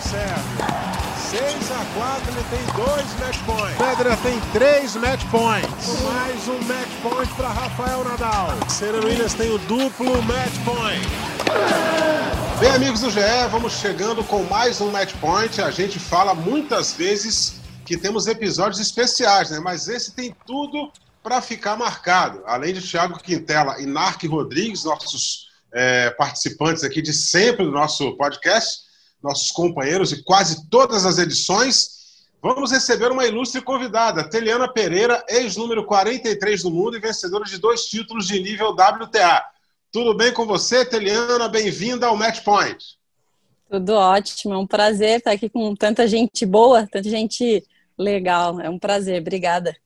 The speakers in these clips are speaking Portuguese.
o Sérgio. 6 a 4, ele tem dois match points. Pedra tem três match points. Mais um match point para Rafael Nadal. Serena Williams tem o duplo match point. Bem, amigos do GE, vamos chegando com mais um match point. A gente fala muitas vezes que temos episódios especiais, né? Mas esse tem tudo para ficar marcado. Além de Thiago Quintela e Narc Rodrigues, nossos é, participantes aqui de sempre do nosso podcast nossos companheiros de quase todas as edições. Vamos receber uma ilustre convidada, Teliana Pereira, ex-número 43 do mundo e vencedora de dois títulos de nível WTA. Tudo bem com você, Teliana? Bem-vinda ao Match Point. Tudo ótimo, é um prazer estar aqui com tanta gente boa, tanta gente legal. É um prazer, obrigada.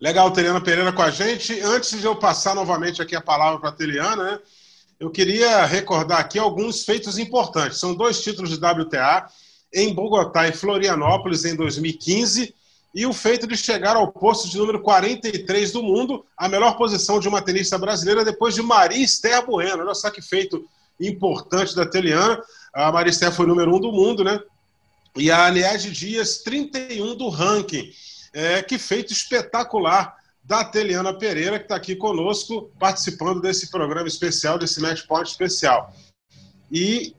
Legal, Teliana Pereira com a gente. Antes de eu passar novamente aqui a palavra para a Teliana, né? Eu queria recordar aqui alguns feitos importantes. São dois títulos de WTA em Bogotá e Florianópolis em 2015 e o feito de chegar ao posto de número 43 do mundo, a melhor posição de uma tenista brasileira depois de Maria Esther Bueno. Olha só que feito importante da Teliana. A Maria Esther foi número um do mundo, né? E a Aniege Dias, 31 do ranking. É, que feito espetacular da Teliana Pereira, que está aqui conosco, participando desse programa especial, desse Match Point especial. E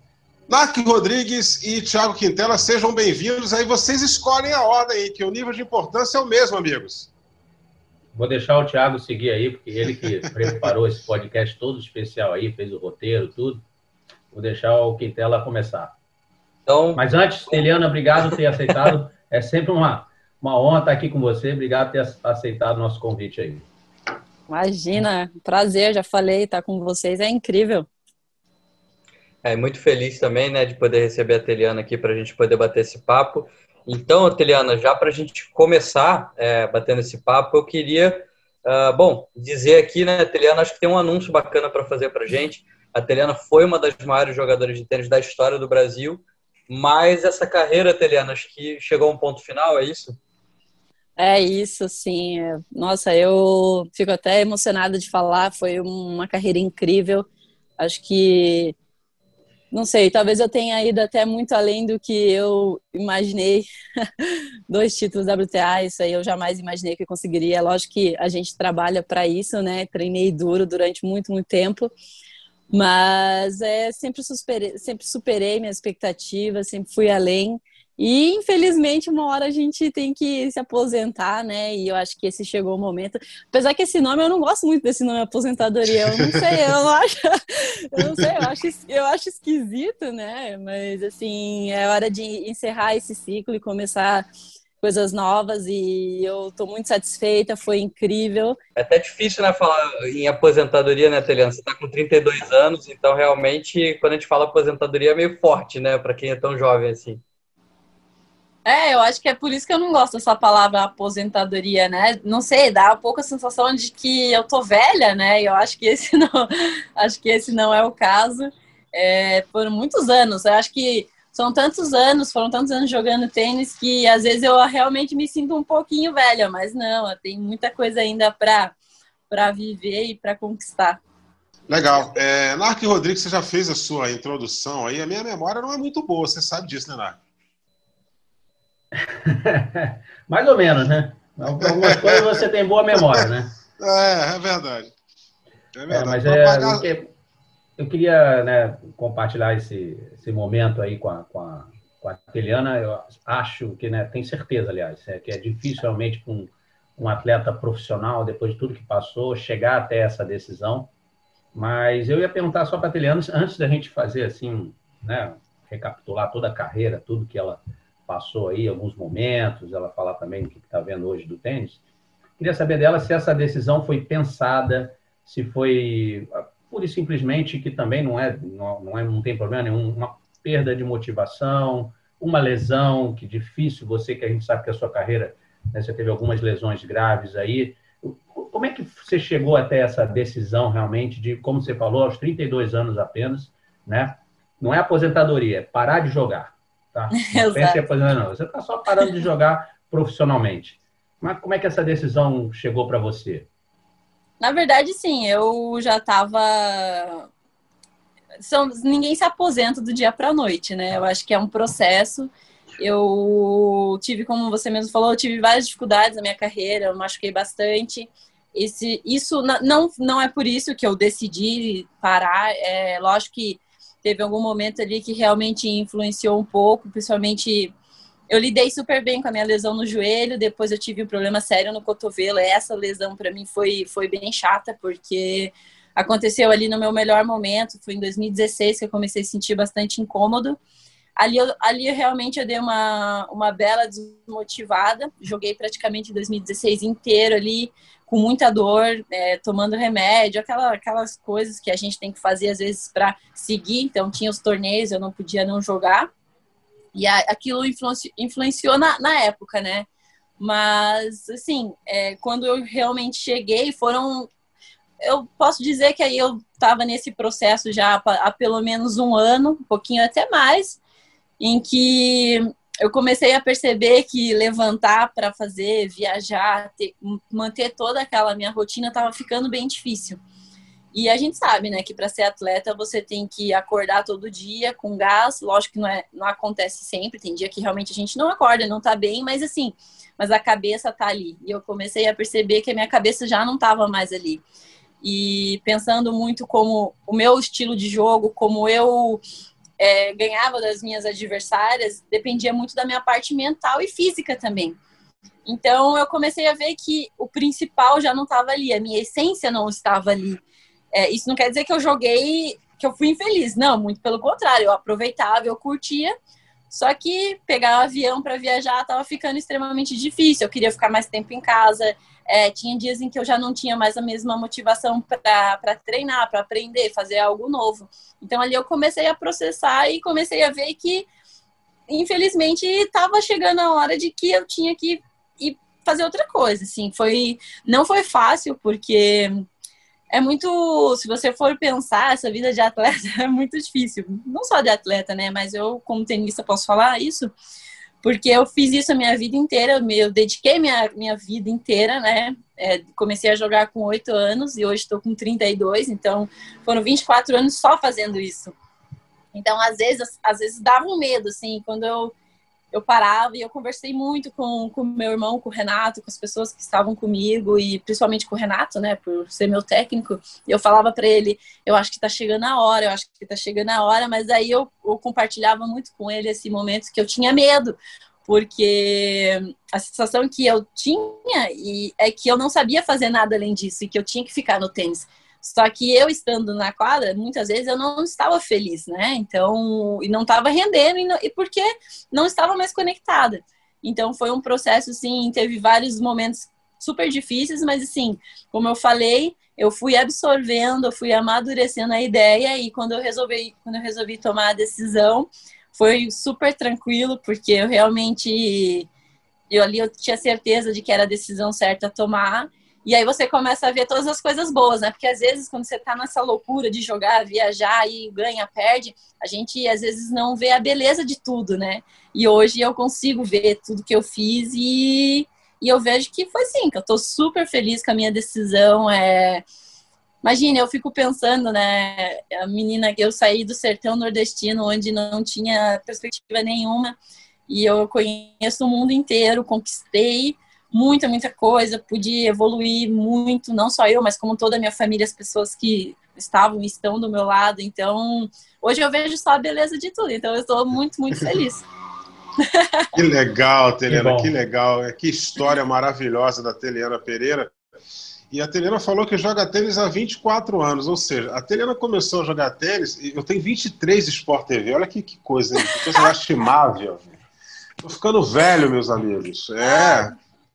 Narc Rodrigues e Thiago Quintela, sejam bem-vindos. Aí vocês escolhem a ordem aí, que o nível de importância é o mesmo, amigos. Vou deixar o Thiago seguir aí, porque ele que preparou esse podcast todo especial aí, fez o roteiro, tudo. Vou deixar o Quintela começar. Então, Mas antes, Eliana, obrigado por ter aceitado. É sempre uma, uma honra estar aqui com você. Obrigado por ter aceitado o nosso convite aí. Imagina, prazer, já falei, estar com vocês é incrível. É, muito feliz também, né, de poder receber a Teliana aqui para a gente poder bater esse papo. Então, Teliana, já para a gente começar é, batendo esse papo, eu queria, uh, bom, dizer aqui, né, Teliana, acho que tem um anúncio bacana para fazer para a gente. A Teliana foi uma das maiores jogadoras de tênis da história do Brasil, mas essa carreira, Teliana, acho que chegou a um ponto final, é isso? É isso, sim. É, nossa, eu fico até emocionada de falar. Foi uma carreira incrível. Acho que, não sei, talvez eu tenha ido até muito além do que eu imaginei. Dois títulos WTA, isso aí eu jamais imaginei que eu conseguiria. Lógico que a gente trabalha para isso, né? Treinei duro durante muito, muito tempo. Mas é, sempre, superei, sempre superei minhas expectativas, sempre fui além. E infelizmente uma hora a gente tem que se aposentar, né? E eu acho que esse chegou o momento. Apesar que esse nome eu não gosto muito desse nome aposentadoria. Eu não sei, eu não acho, eu não sei, eu acho, eu acho esquisito, né? Mas assim, é hora de encerrar esse ciclo e começar coisas novas e eu estou muito satisfeita, foi incrível. É até difícil, né, falar em aposentadoria, né, Teliana? Você está com 32 anos, então realmente, quando a gente fala aposentadoria, é meio forte, né, para quem é tão jovem assim. É, eu acho que é por isso que eu não gosto dessa palavra aposentadoria, né? Não sei, dá um pouco a sensação de que eu tô velha, né? Eu acho que esse não, acho que esse não é o caso. É, foram muitos anos. Eu acho que são tantos anos, foram tantos anos jogando tênis que às vezes eu realmente me sinto um pouquinho velha, mas não, tem muita coisa ainda para para viver e para conquistar. Legal. É, Narc Rodrigues, você já fez a sua introdução aí. A minha memória não é muito boa, você sabe disso, né, Narc? Mais ou menos, né? Algumas coisas você tem boa memória, né? É, é verdade. É verdade. É, mas é, pagar... eu queria né, compartilhar esse, esse momento aí com a, com a, com a Teliana. Eu acho que, né, tenho certeza, aliás, é, que é difícil realmente para um, um atleta profissional, depois de tudo que passou, chegar até essa decisão. Mas eu ia perguntar só para a Teliana, antes da gente fazer assim, né, recapitular toda a carreira, tudo que ela passou aí, alguns momentos, ela falar também o que está vendo hoje do tênis. Queria saber dela se essa decisão foi pensada, se foi pura e simplesmente que também não é, não, não, é, não tem problema nenhum, uma perda de motivação, uma lesão, que difícil, você que a gente sabe que a sua carreira, né, você teve algumas lesões graves aí. Como é que você chegou até essa decisão realmente de, como você falou, aos 32 anos apenas, né? Não é aposentadoria, é parar de jogar. Tá? Não pense em aposentar, não. Você está só parando de jogar profissionalmente. Mas como é que essa decisão chegou para você? Na verdade, sim, eu já estava são, ninguém se aposenta do dia para a noite, né? Eu acho que é um processo. Eu tive, como você mesmo falou, eu tive várias dificuldades na minha carreira, eu machuquei bastante. Esse, isso não, não é por isso que eu decidi parar. É lógico que teve algum momento ali que realmente influenciou um pouco, principalmente eu lidei super bem com a minha lesão no joelho, depois eu tive um problema sério no cotovelo. Essa lesão para mim foi, foi bem chata, porque aconteceu ali no meu melhor momento, foi em 2016 que eu comecei a sentir bastante incômodo. Ali, eu, ali realmente eu dei uma, uma bela desmotivada, joguei praticamente 2016 inteiro ali, com muita dor, é, tomando remédio, aquela, aquelas coisas que a gente tem que fazer às vezes para seguir. Então, tinha os torneios, eu não podia não jogar. E a, aquilo influenciou, influenciou na, na época, né? Mas, assim, é, quando eu realmente cheguei, foram. Eu posso dizer que aí eu estava nesse processo já há pelo menos um ano, um pouquinho até mais, em que eu comecei a perceber que levantar para fazer, viajar, ter, manter toda aquela minha rotina estava ficando bem difícil. E a gente sabe, né, que para ser atleta você tem que acordar todo dia com gás. Lógico que não, é, não acontece sempre, tem dia que realmente a gente não acorda, não tá bem, mas assim, mas a cabeça tá ali. E eu comecei a perceber que a minha cabeça já não tava mais ali. E pensando muito como o meu estilo de jogo, como eu é, ganhava das minhas adversárias, dependia muito da minha parte mental e física também. Então eu comecei a ver que o principal já não estava ali, a minha essência não estava ali. É, isso não quer dizer que eu joguei, que eu fui infeliz. Não, muito pelo contrário. Eu aproveitava, eu curtia. Só que pegar um avião para viajar estava ficando extremamente difícil. Eu queria ficar mais tempo em casa. É, tinha dias em que eu já não tinha mais a mesma motivação para treinar, para aprender, fazer algo novo. Então ali eu comecei a processar e comecei a ver que, infelizmente, estava chegando a hora de que eu tinha que ir fazer outra coisa. Assim, foi, não foi fácil porque é muito, se você for pensar, essa vida de atleta é muito difícil. Não só de atleta, né? Mas eu, como tenista, posso falar isso, porque eu fiz isso a minha vida inteira, eu dediquei minha, minha vida inteira, né? É, comecei a jogar com 8 anos e hoje estou com 32, então foram 24 anos só fazendo isso. Então, às vezes, às vezes dava um medo, assim, quando eu eu parava e eu conversei muito com o meu irmão, com o Renato, com as pessoas que estavam comigo e principalmente com o Renato, né, por ser meu técnico. E eu falava para ele, eu acho que tá chegando a hora, eu acho que tá chegando a hora, mas aí eu, eu compartilhava muito com ele esse momento que eu tinha medo, porque a sensação que eu tinha e é que eu não sabia fazer nada além disso e que eu tinha que ficar no tênis. Só que eu estando na quadra, muitas vezes eu não estava feliz, né? Então, e não estava rendendo, e, não, e porque não estava mais conectada. Então, foi um processo, assim, teve vários momentos super difíceis, mas assim, como eu falei, eu fui absorvendo, eu fui amadurecendo a ideia e quando eu resolvi, quando eu resolvi tomar a decisão, foi super tranquilo, porque eu realmente eu ali eu tinha certeza de que era a decisão certa a tomar e aí você começa a ver todas as coisas boas, né? Porque às vezes quando você tá nessa loucura de jogar, viajar e ganha, perde, a gente às vezes não vê a beleza de tudo, né? E hoje eu consigo ver tudo que eu fiz e, e eu vejo que foi sim, que eu tô super feliz com a minha decisão. É... Imagina, eu fico pensando, né? A menina que eu saí do sertão nordestino, onde não tinha perspectiva nenhuma, e eu conheço o mundo inteiro, conquistei muita, muita coisa, pude evoluir muito, não só eu, mas como toda a minha família, as pessoas que estavam e estão do meu lado. Então, hoje eu vejo só a beleza de tudo. Então, eu estou muito, muito feliz. Que legal, Teliana, que, que legal. Que história maravilhosa da Teliana Pereira. E a Teliana falou que joga tênis há 24 anos, ou seja, a Teliana começou a jogar tênis, eu tenho 23 Sport TV, olha que, que coisa, hein? que coisa lastimável. Tô ficando velho, meus amigos. É,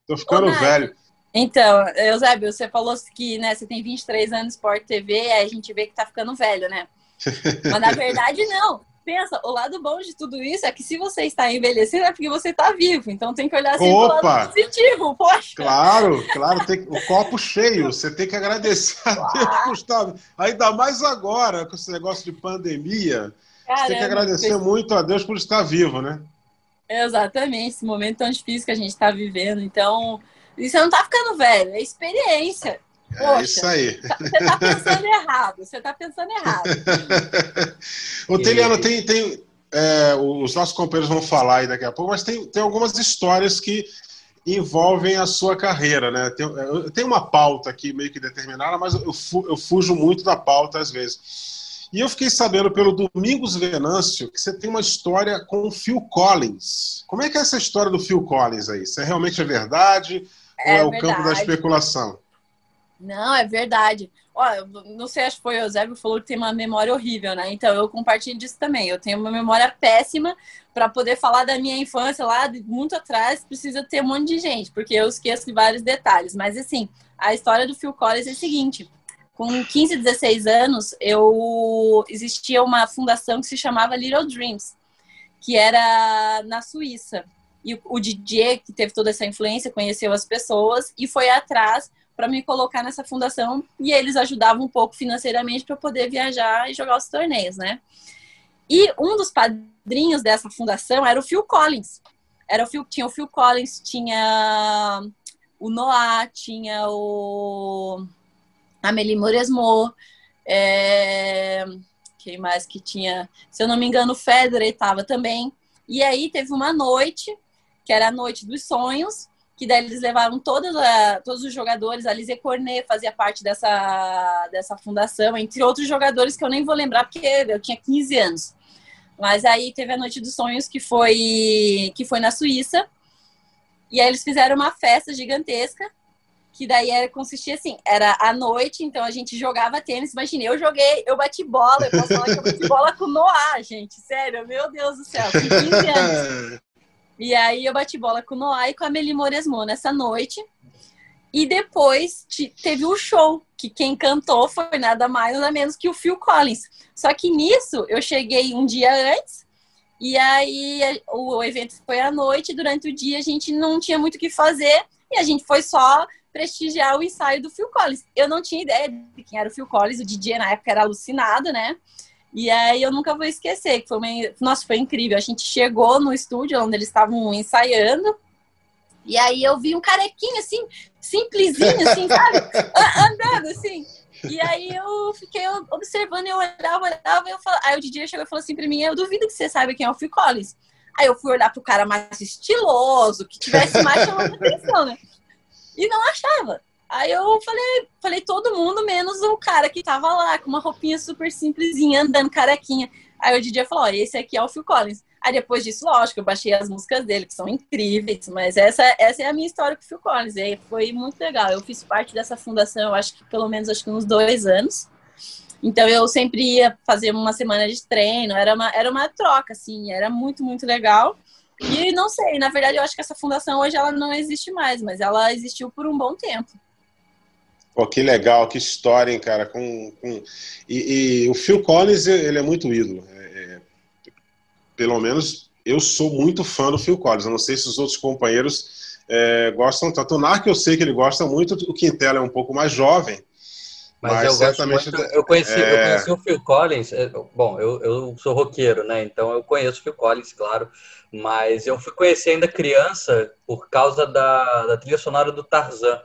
Tô ficando Ô, velho. Então, Eusébio, você falou que né, você tem 23 anos Sport TV, aí a gente vê que tá ficando velho, né? Mas na verdade, não. Pensa, o lado bom de tudo isso é que se você está envelhecendo é porque você está vivo. Então tem que olhar assim Opa! lado positivo, poxa. Claro, claro, tem o copo cheio. Você tem que agradecer a Deus, Gustavo. Ainda mais agora, com esse negócio de pandemia. Caramba, você tem que agradecer muito a Deus por estar vivo, né? Exatamente, esse momento tão difícil que a gente está vivendo. Então, você não está ficando velho, é experiência. É Poxa, isso aí. Tá, você está pensando errado. Você está pensando errado. o Teliano, tem, tem é, os nossos companheiros vão falar aí daqui a pouco, mas tem, tem algumas histórias que envolvem a sua carreira, né? Tem, eu tenho uma pauta aqui meio que determinada, mas eu, eu fujo muito da pauta às vezes. E eu fiquei sabendo pelo Domingos Venâncio que você tem uma história com o Phil Collins. Como é que é essa história do Phil Collins aí? Isso é realmente é verdade é ou é verdade. o campo da especulação? Não, é verdade. Olha, não sei, acho que foi o Eusébio que falou que tem uma memória horrível, né? Então eu compartilho disso também. Eu tenho uma memória péssima para poder falar da minha infância lá muito atrás, precisa ter um monte de gente, porque eu esqueço de vários detalhes. Mas assim, a história do Phil Collins é a seguinte: com 15, 16 anos, eu existia uma fundação que se chamava Little Dreams, que era na Suíça. E o DJ, que teve toda essa influência, conheceu as pessoas e foi atrás para me colocar nessa fundação e eles ajudavam um pouco financeiramente para poder viajar e jogar os torneios, né? E um dos padrinhos dessa fundação era o Phil Collins. Era o Phil, tinha o Phil Collins, tinha o Noah, tinha o Amélie Mauresmo, é... quem mais que tinha? Se eu não me engano, o Federer estava também. E aí teve uma noite, que era a noite dos sonhos, que daí eles levaram todos, a, todos os jogadores, a Lise Cornet fazia parte dessa, dessa fundação, entre outros jogadores que eu nem vou lembrar, porque eu tinha 15 anos. Mas aí teve a Noite dos Sonhos, que foi, que foi na Suíça, e aí eles fizeram uma festa gigantesca, que daí era, consistia assim, era à noite, então a gente jogava tênis, imagine, eu joguei, eu bati bola, eu posso falar que eu bati bola com Noah, gente, sério, meu Deus do céu, com 15 anos. E aí eu bati bola com Noah e com a Meli Moresmo nessa noite. E depois teve o um show, que quem cantou foi nada mais nada menos que o Phil Collins. Só que nisso eu cheguei um dia antes, e aí o evento foi à noite, durante o dia a gente não tinha muito o que fazer, e a gente foi só prestigiar o ensaio do Phil Collins. Eu não tinha ideia de quem era o Phil Collins, o DJ na época era alucinado, né? E aí eu nunca vou esquecer, que foi uma... Nossa, foi incrível. A gente chegou no estúdio onde eles estavam ensaiando. E aí eu vi um carequinho assim, simplesinho, assim, sabe? Andando assim. E aí eu fiquei observando, eu olhava, olhava, eu falava... aí o DJ chegou e falou assim pra mim, eu duvido que você saiba quem é o Phil Collins. Aí eu fui olhar pro cara mais estiloso, que tivesse mais chamando atenção, né? E não achava. Aí eu falei, falei todo mundo, menos o cara que tava lá, com uma roupinha super simplesinha, andando carequinha. Aí o DJ falou, esse aqui é o Phil Collins. Aí depois disso, lógico, eu baixei as músicas dele, que são incríveis, mas essa, essa é a minha história com o Phil Collins. E foi muito legal. Eu fiz parte dessa fundação, eu acho que pelo menos acho que uns dois anos. Então eu sempre ia fazer uma semana de treino, era uma, era uma troca, assim, era muito, muito legal. E não sei, na verdade eu acho que essa fundação hoje ela não existe mais, mas ela existiu por um bom tempo. Pô, que legal, que história, hein, cara. Com, com... E, e, o Phil Collins, ele é muito ídolo. É, é... Pelo menos eu sou muito fã do Phil Collins. Eu não sei se os outros companheiros é, gostam tanto. O Narc eu sei que ele gosta muito, o Quintela é um pouco mais jovem. Mas, mas eu certamente. Muito, eu, conheci, é... eu conheci o Phil Collins. É, bom, eu, eu sou roqueiro, né? Então eu conheço o Phil Collins, claro. Mas eu fui conhecer ainda criança por causa da, da trilha sonora do Tarzan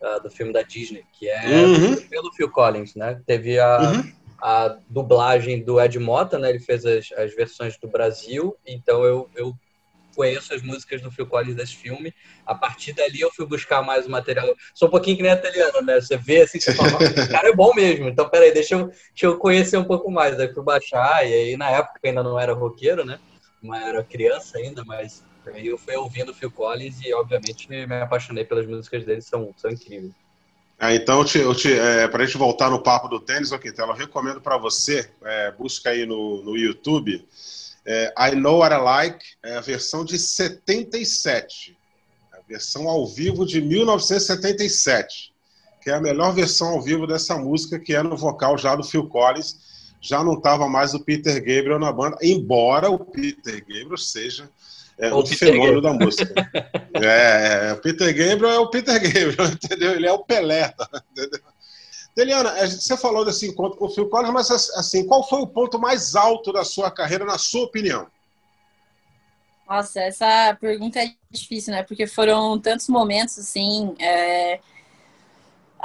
uh, do filme da Disney, que é uhum. pelo Phil Collins, né? Teve a, uhum. a dublagem do Ed Mota, né? Ele fez as, as versões do Brasil, então eu, eu conheço as músicas do Phil Collins desse filme. A partir dali eu fui buscar mais o material. Sou um pouquinho que nem italiano, né? Você vê assim, você fala, o cara é bom mesmo. Então, peraí, deixa eu, deixa eu conhecer um pouco mais. Aí fui baixar, e aí na época ainda não era roqueiro, né? Mas era criança ainda, mas Aí eu fui ouvindo Phil Collins e, obviamente, me apaixonei pelas músicas dele, são, são incríveis. Ah, então, eu te, eu te, é, para a gente voltar no papo do tênis, ok, então, eu recomendo para você, é, busca aí no, no YouTube, é, I Know What I Like, é a versão de 77, a versão ao vivo de 1977, que é a melhor versão ao vivo dessa música, que é no vocal já do Phil Collins, já não estava mais o Peter Gabriel na banda, embora o Peter Gabriel seja é o fenômeno da música. é, é, o Peter Gabriel é o Peter Gabriel, entendeu? Ele é o Pelé, tá? entendeu? Eliana, você falou desse encontro com o Phil Collins, mas assim, qual foi o ponto mais alto da sua carreira, na sua opinião? Nossa, essa pergunta é difícil, né? Porque foram tantos momentos, assim. É...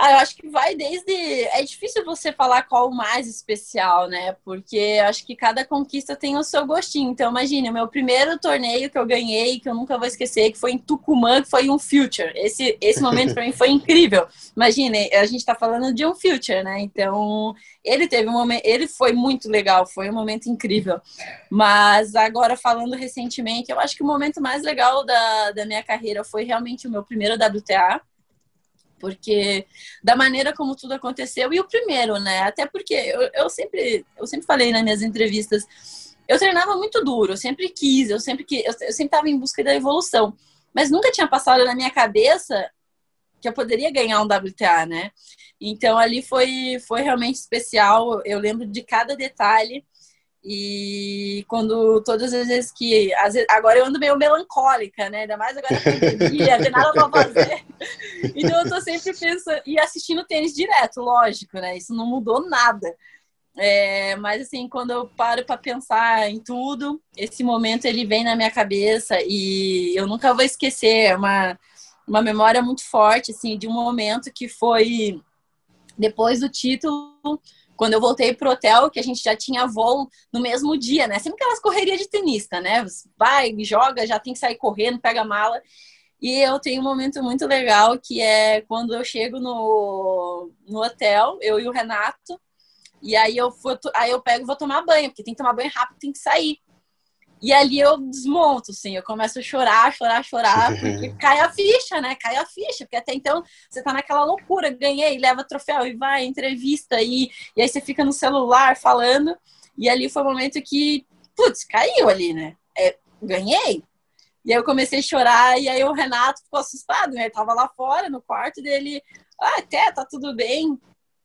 Ah, eu acho que vai desde. É difícil você falar qual o mais especial, né? Porque acho que cada conquista tem o seu gostinho. Então, imagine, o meu primeiro torneio que eu ganhei, que eu nunca vou esquecer, que foi em Tucumã, que foi um Future. Esse, esse momento para mim foi incrível. Imagine, a gente tá falando de um Future, né? Então, ele teve um momento. Ele foi muito legal, foi um momento incrível. Mas agora, falando recentemente, eu acho que o momento mais legal da, da minha carreira foi realmente o meu primeiro WTA porque da maneira como tudo aconteceu e o primeiro, né? Até porque eu, eu sempre eu sempre falei nas minhas entrevistas, eu treinava muito duro, eu sempre quis, eu sempre que eu, eu sempre estava em busca da evolução, mas nunca tinha passado na minha cabeça que eu poderia ganhar um WTA, né? Então ali foi foi realmente especial, eu lembro de cada detalhe. E quando todas as vezes que. Às vezes, agora eu ando meio melancólica, né? Ainda mais agora que pandemia, tem nada pra fazer. Então eu tô sempre pensando. E assistindo tênis direto, lógico, né? Isso não mudou nada. É, mas assim, quando eu paro para pensar em tudo, esse momento ele vem na minha cabeça e eu nunca vou esquecer. É uma, uma memória muito forte, assim, de um momento que foi depois do título quando eu voltei pro hotel, que a gente já tinha voo no mesmo dia, né? Sempre aquelas correrias de tenista, né? Vai, joga, já tem que sair correndo, pega a mala. E eu tenho um momento muito legal que é quando eu chego no, no hotel, eu e o Renato, e aí eu, vou, aí eu pego e vou tomar banho, porque tem que tomar banho rápido, tem que sair. E ali eu desmonto, assim, eu começo a chorar, chorar, chorar, porque cai a ficha, né? Cai a ficha, porque até então você tá naquela loucura, ganhei, leva troféu e vai, entrevista, e, e aí você fica no celular falando, e ali foi o momento que, putz, caiu ali, né? É, ganhei. E aí eu comecei a chorar, e aí o Renato ficou assustado, né? Ele tava lá fora, no quarto dele, ah, até, tá tudo bem.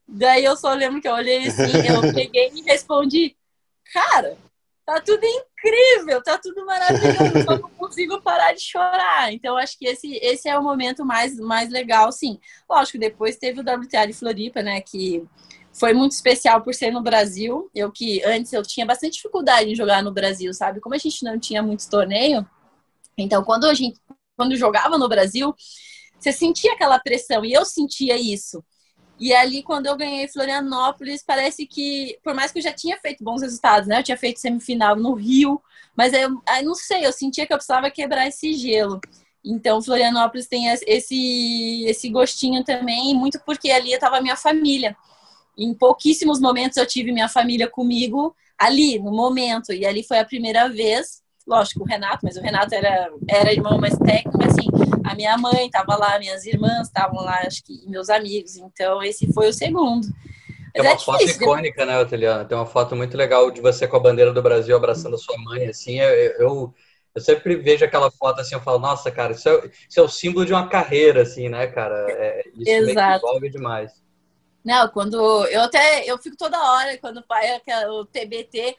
Daí eu só lembro que eu olhei assim, eu peguei e respondi, cara, tá tudo incrível, tá tudo maravilhoso, só não consigo parar de chorar. Então, acho que esse, esse é o momento mais, mais legal, sim. Lógico, depois teve o WTA de Floripa, né, que foi muito especial por ser no Brasil. Eu que antes eu tinha bastante dificuldade em jogar no Brasil, sabe? Como a gente não tinha muito torneio, então quando a gente quando jogava no Brasil, você sentia aquela pressão e eu sentia isso. E ali, quando eu ganhei Florianópolis, parece que, por mais que eu já tinha feito bons resultados, né? Eu tinha feito semifinal no Rio, mas eu, eu não sei, eu sentia que eu precisava quebrar esse gelo. Então, Florianópolis tem esse, esse gostinho também, muito porque ali estava minha família. Em pouquíssimos momentos eu tive minha família comigo ali, no momento. E ali foi a primeira vez, lógico, o Renato, mas o Renato era, era irmão mais técnico, assim, a minha mãe estava lá, minhas irmãs estavam lá, acho que meus amigos. Então, esse foi o segundo. é uma é foto difícil, icônica, né, Oteliana? Tem uma foto muito legal de você com a bandeira do Brasil abraçando a sua mãe, assim. Eu, eu, eu sempre vejo aquela foto assim, eu falo, nossa, cara, isso é, isso é o símbolo de uma carreira, assim, né, cara? É, isso Exato. me envolve demais. Não, quando eu até eu fico toda hora quando vai o TBT,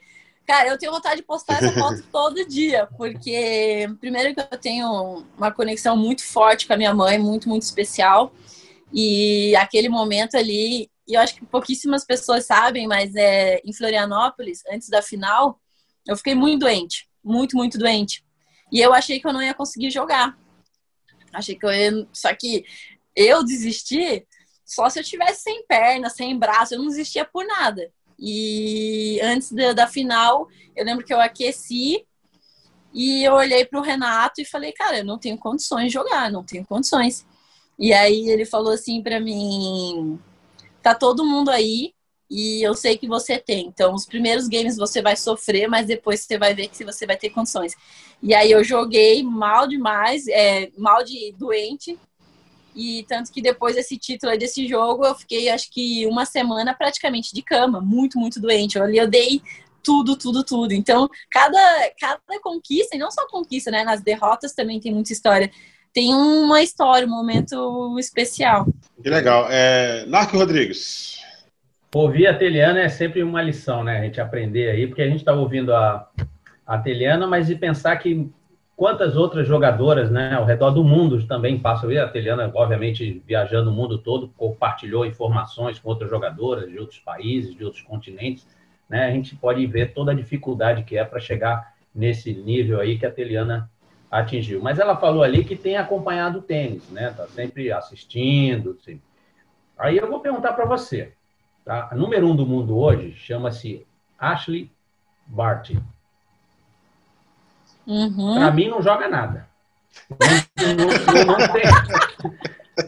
Cara, eu tenho vontade de postar essa foto todo dia, porque primeiro que eu tenho uma conexão muito forte com a minha mãe, muito, muito especial. E aquele momento ali, e eu acho que pouquíssimas pessoas sabem, mas é em Florianópolis, antes da final, eu fiquei muito doente, muito, muito doente. E eu achei que eu não ia conseguir jogar. Achei que eu ia. Só que eu desisti só se eu tivesse sem perna, sem braço, eu não desistia por nada. E antes da, da final, eu lembro que eu aqueci e eu olhei para o Renato e falei, cara, eu não tenho condições de jogar, não tenho condições. E aí ele falou assim para mim: tá todo mundo aí e eu sei que você tem. Então, os primeiros games você vai sofrer, mas depois você vai ver que você vai ter condições. E aí eu joguei mal demais, é, mal de doente, e tanto que depois desse título desse jogo, eu fiquei acho que uma semana praticamente de cama, muito, muito doente. Eu ali eu dei tudo, tudo, tudo. Então, cada, cada conquista, e não só conquista, né? Nas derrotas também tem muita história. Tem uma história, um momento especial. Que legal. É, Narco Rodrigues. Ouvir a Teliana é sempre uma lição, né? A gente aprender aí, porque a gente está ouvindo a, a Teliana, mas de pensar que quantas outras jogadoras né, ao redor do mundo também passam. A Teliana, obviamente, viajando o mundo todo, compartilhou informações com outras jogadoras de outros países, de outros continentes. Né? A gente pode ver toda a dificuldade que é para chegar nesse nível aí que a Teliana atingiu. Mas ela falou ali que tem acompanhado o tênis, né? Está sempre assistindo. Assim. Aí eu vou perguntar para você. Tá? A número um do mundo hoje chama-se Ashley Barty. Uhum. Para mim, não joga nada.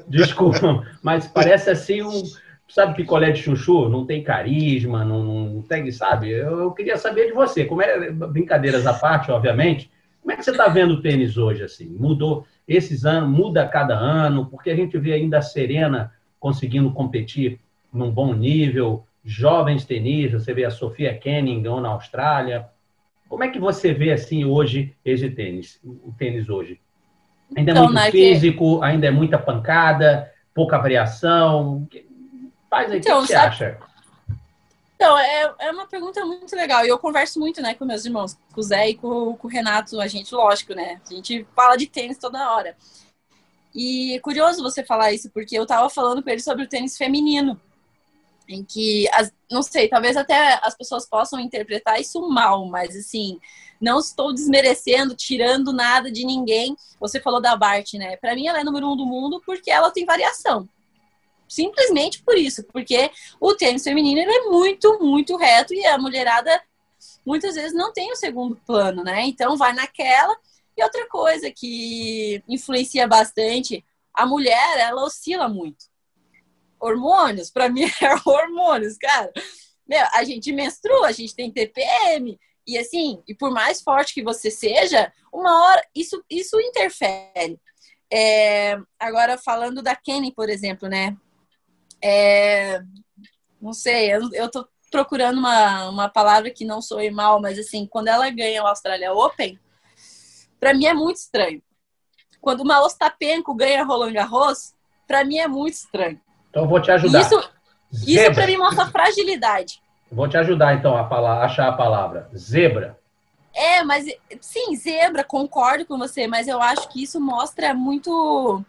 Desculpa, mas parece assim um. Sabe, picolé de chuchu? Não tem carisma, não, não tem, sabe? Eu, eu, queria saber de você. Como é, brincadeiras à parte, obviamente. Como é que você está vendo o tênis hoje, assim? Mudou esses anos, muda cada ano, porque a gente vê ainda a Serena conseguindo competir num bom nível, jovens tenistas, você vê a Sofia Kenning na Austrália. Como é que você vê assim hoje esse tênis, o tênis hoje? Ainda é então, muito físico, ainda é muita pancada, pouca variação. Faz aí, então, o que você sabe... acha? Então, é, é uma pergunta muito legal. E eu converso muito, né, com meus irmãos, com o Zé e com, com o Renato, a gente, lógico, né? A gente fala de tênis toda hora. E é curioso você falar isso, porque eu tava falando com ele sobre o tênis feminino. Em que, as, não sei, talvez até as pessoas possam interpretar isso mal, mas assim, não estou desmerecendo, tirando nada de ninguém. Você falou da Bart, né? Para mim, ela é número um do mundo porque ela tem variação simplesmente por isso, porque o tênis feminino é muito, muito reto e a mulherada muitas vezes não tem o segundo plano, né? Então vai naquela. E outra coisa que influencia bastante, a mulher, ela oscila muito. Hormônios, para mim é hormônios, cara. Meu, a gente menstrua, a gente tem TPM, e assim, e por mais forte que você seja, uma hora isso, isso interfere. É, agora, falando da Kenny, por exemplo, né? É, não sei, eu, eu tô procurando uma, uma palavra que não soe mal, mas assim, quando ela ganha o Australia Open, para mim é muito estranho. Quando uma Ostapenko ganha Roland Garros, para mim é muito estranho. Então eu vou te ajudar. Isso, isso para mim mostra fragilidade. Vou te ajudar então a falar, achar a palavra zebra. É, mas sim, zebra, concordo com você, mas eu acho que isso mostra muito.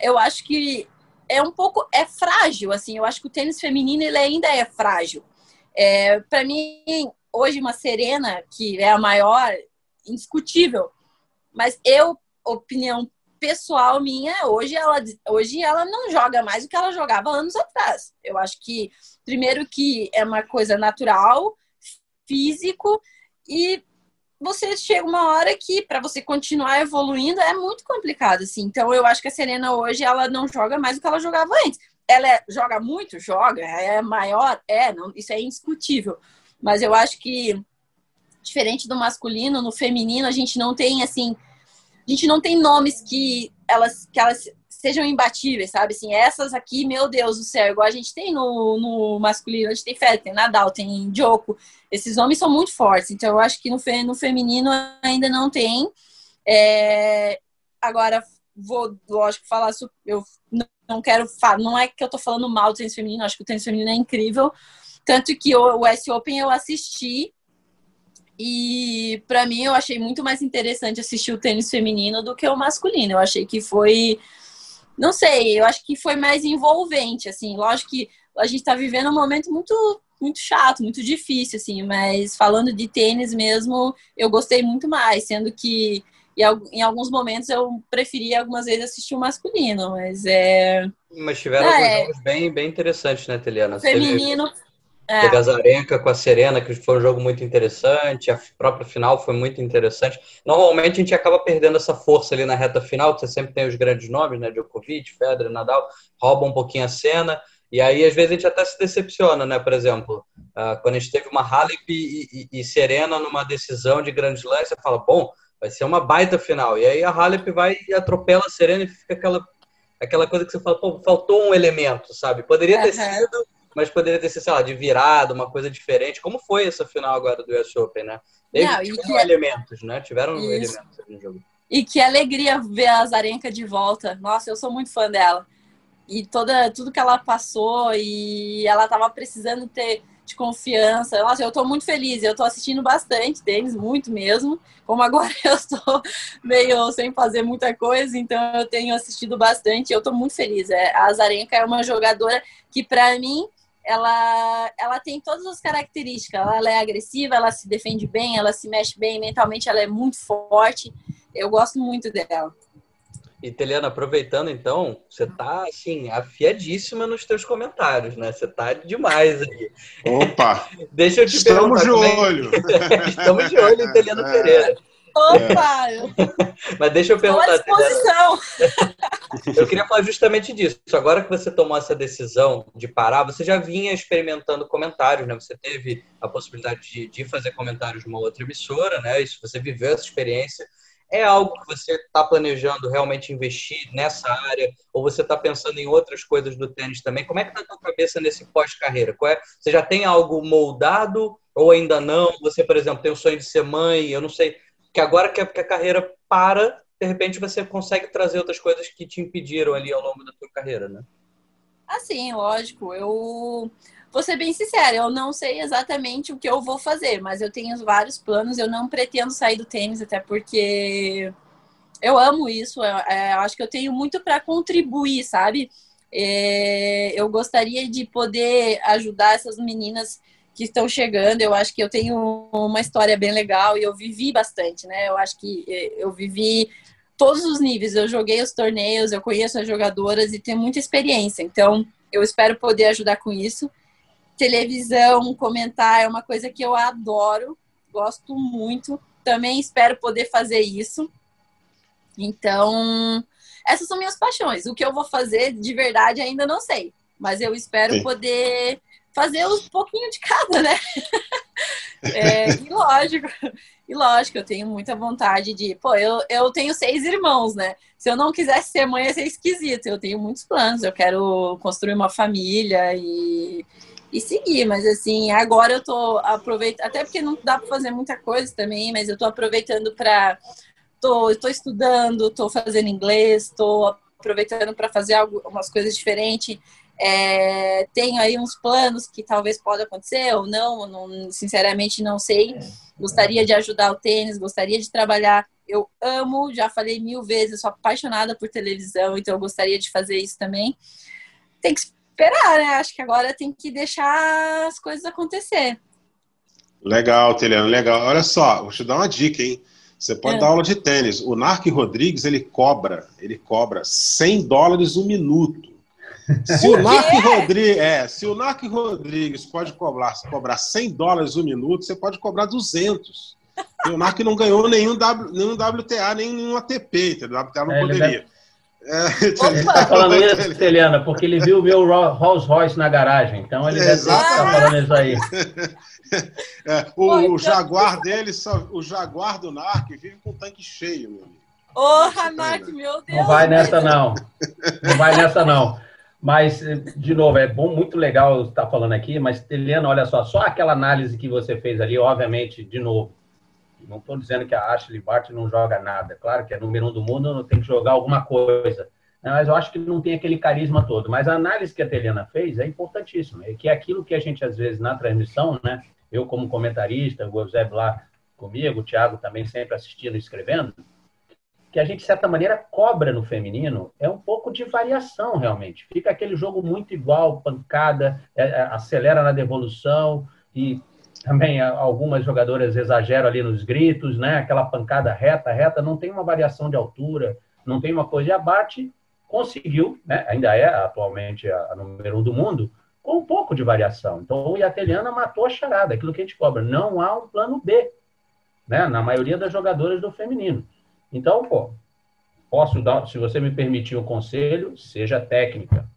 Eu acho que é um pouco é frágil, assim. Eu acho que o tênis feminino ele ainda é frágil. É, para mim, hoje uma Serena que é a maior, indiscutível. Mas eu, opinião pessoal minha, hoje ela, hoje ela não joga mais do que ela jogava anos atrás. Eu acho que primeiro que é uma coisa natural, físico e você chega uma hora que para você continuar evoluindo é muito complicado assim. Então eu acho que a Serena hoje ela não joga mais do que ela jogava antes. Ela é, joga muito, joga, é maior, é, não, isso é indiscutível. Mas eu acho que diferente do masculino, no feminino a gente não tem assim, a gente não tem nomes que elas que elas sejam imbatíveis, sabe? Assim, essas aqui, meu Deus do céu, igual a gente tem no, no masculino, a gente tem Federer, tem Nadal, tem Djoko. Esses homens são muito fortes, então eu acho que no, no feminino ainda não tem. É... Agora, vou, lógico, falar. Eu não quero não é que eu tô falando mal do tênis feminino, acho que o tênis feminino é incrível. Tanto que o, o S Open eu assisti e para mim eu achei muito mais interessante assistir o tênis feminino do que o masculino. Eu achei que foi não sei, eu acho que foi mais envolvente, assim. Lógico que a gente está vivendo um momento muito muito chato, muito difícil, assim, mas falando de tênis mesmo, eu gostei muito mais, sendo que em alguns momentos eu preferia algumas vezes assistir o masculino, mas é. Mas tiveram ah, é... jogos bem, bem interessantes, né, Teliana? Feminino. É. Teve a Zarenka com a Serena, que foi um jogo muito interessante. A própria final foi muito interessante. Normalmente a gente acaba perdendo essa força ali na reta final, que você sempre tem os grandes nomes, né? Djokovic, Federer, Nadal, rouba um pouquinho a cena. E aí, às vezes, a gente até se decepciona, né? Por exemplo, uh, quando a gente teve uma Halep e, e, e, Serena numa decisão de grande slam, você fala, bom, vai ser uma baita final. E aí a Halep vai e atropela a Serena e fica aquela, aquela coisa que você fala, pô, faltou um elemento, sabe? Poderia ter uhum. sido mas poderia ter sido, sei lá, de virada, uma coisa diferente. Como foi essa final agora do US Open, né? Teve, Não, tiveram que... elementos, né? Tiveram Isso. elementos no jogo. E que alegria ver a Zarenka de volta. Nossa, eu sou muito fã dela. E toda, tudo que ela passou e ela tava precisando ter de confiança. Nossa, eu tô muito feliz. Eu tô assistindo bastante deles, muito mesmo. Como agora eu estou meio sem fazer muita coisa, então eu tenho assistido bastante. Eu tô muito feliz. É, a Zarenka é uma jogadora que, para mim, ela, ela tem todas as características. Ela é agressiva, ela se defende bem, ela se mexe bem, mentalmente ela é muito forte. Eu gosto muito dela. E Teliana, aproveitando então, você tá assim, afiadíssima nos teus comentários, né? Você tá demais aí. Opa! Deixa eu te Estamos de é olho. Estamos de olho em Teliana é. Pereira. Opa! Mas deixa eu perguntar. Estou disposição. Eu queria falar justamente disso. Agora que você tomou essa decisão de parar, você já vinha experimentando comentários, né? Você teve a possibilidade de, de fazer comentários numa outra emissora, né? Isso, você viveu essa experiência. É algo que você está planejando realmente investir nessa área? Ou você está pensando em outras coisas do tênis também? Como é que está a tua cabeça nesse pós-carreira? É? Você já tem algo moldado ou ainda não? Você, por exemplo, tem o sonho de ser mãe? Eu não sei. Que agora que a, carreira para, de repente você consegue trazer outras coisas que te impediram ali ao longo da tua carreira, né? Assim, lógico. Eu Vou ser bem sincera, eu não sei exatamente o que eu vou fazer, mas eu tenho vários planos. Eu não pretendo sair do tênis, até porque eu amo isso. Eu, é, eu acho que eu tenho muito para contribuir, sabe? É, eu gostaria de poder ajudar essas meninas que estão chegando. Eu acho que eu tenho uma história bem legal e eu vivi bastante, né? Eu acho que é, eu vivi todos os níveis. Eu joguei os torneios, eu conheço as jogadoras e tenho muita experiência. Então, eu espero poder ajudar com isso televisão, comentar, é uma coisa que eu adoro, gosto muito. Também espero poder fazer isso. Então, essas são minhas paixões. O que eu vou fazer de verdade ainda não sei, mas eu espero Sim. poder fazer um pouquinho de cada, né? é, e lógico, e lógico, eu tenho muita vontade de. Pô, eu, eu tenho seis irmãos, né? Se eu não quisesse ser mãe, ia ser esquisito. Eu tenho muitos planos, eu quero construir uma família e e seguir, mas assim, agora eu tô aproveitando, até porque não dá para fazer muita coisa também, mas eu tô aproveitando para tô, tô estudando, tô fazendo inglês, tô aproveitando para fazer algumas coisas diferentes. É, tenho aí uns planos que talvez possa acontecer ou não, não, sinceramente não sei. Gostaria de ajudar o tênis, gostaria de trabalhar. Eu amo, já falei mil vezes, sou apaixonada por televisão, então eu gostaria de fazer isso também. Tem que esperar, né? Acho que agora tem que deixar as coisas acontecer. Legal, Teliano, legal. Olha só, vou te dar uma dica, hein? Você pode é. dar aula de tênis. O Narc Rodrigues, ele cobra, ele cobra 100 dólares o um minuto. Se o, Narc Rodrigues, é, se o Narc Rodrigues pode cobrar, cobrar 100 dólares o um minuto, você pode cobrar 200. E o Narc não ganhou nenhum, w, nenhum WTA, nenhum ATP, entendeu? O WTA não é, poderia. É, ele está falando isso, Eliana, porque ele viu o meu Rolls Royce na garagem. Então ele deve estar falando isso aí. É, o, o, então- Jaguar dele, só, o Jaguar do Narc vive com o tanque cheio, meu amigo. Porra, Narc, meu Deus! Não vai nessa, não. Não vai nessa, não. Mas, de novo, é bom, muito legal estar falando aqui, mas, Eliana, olha só, só aquela análise que você fez ali, obviamente, de novo, não estou dizendo que a Ashley Barty não joga nada. Claro que é número um do mundo, não tem que jogar alguma coisa. Né? Mas eu acho que não tem aquele carisma todo. Mas a análise que a Teliana fez é importantíssima. É que é aquilo que a gente, às vezes, na transmissão, né? Eu, como comentarista, o Eusébio lá comigo, o Thiago também sempre assistindo e escrevendo, que a gente, de certa maneira, cobra no feminino é um pouco de variação, realmente. Fica aquele jogo muito igual, pancada, é, é, acelera na devolução e também algumas jogadoras exageram ali nos gritos, né? Aquela pancada reta, reta, não tem uma variação de altura, não tem uma coisa. E a Bart conseguiu, né? ainda é atualmente a, a número um do mundo, com um pouco de variação. Então, o Ateliana matou a charada, aquilo que a gente cobra. Não há um plano B, né? Na maioria das jogadoras do feminino. Então, pô, posso dar, se você me permitir um conselho, seja técnica.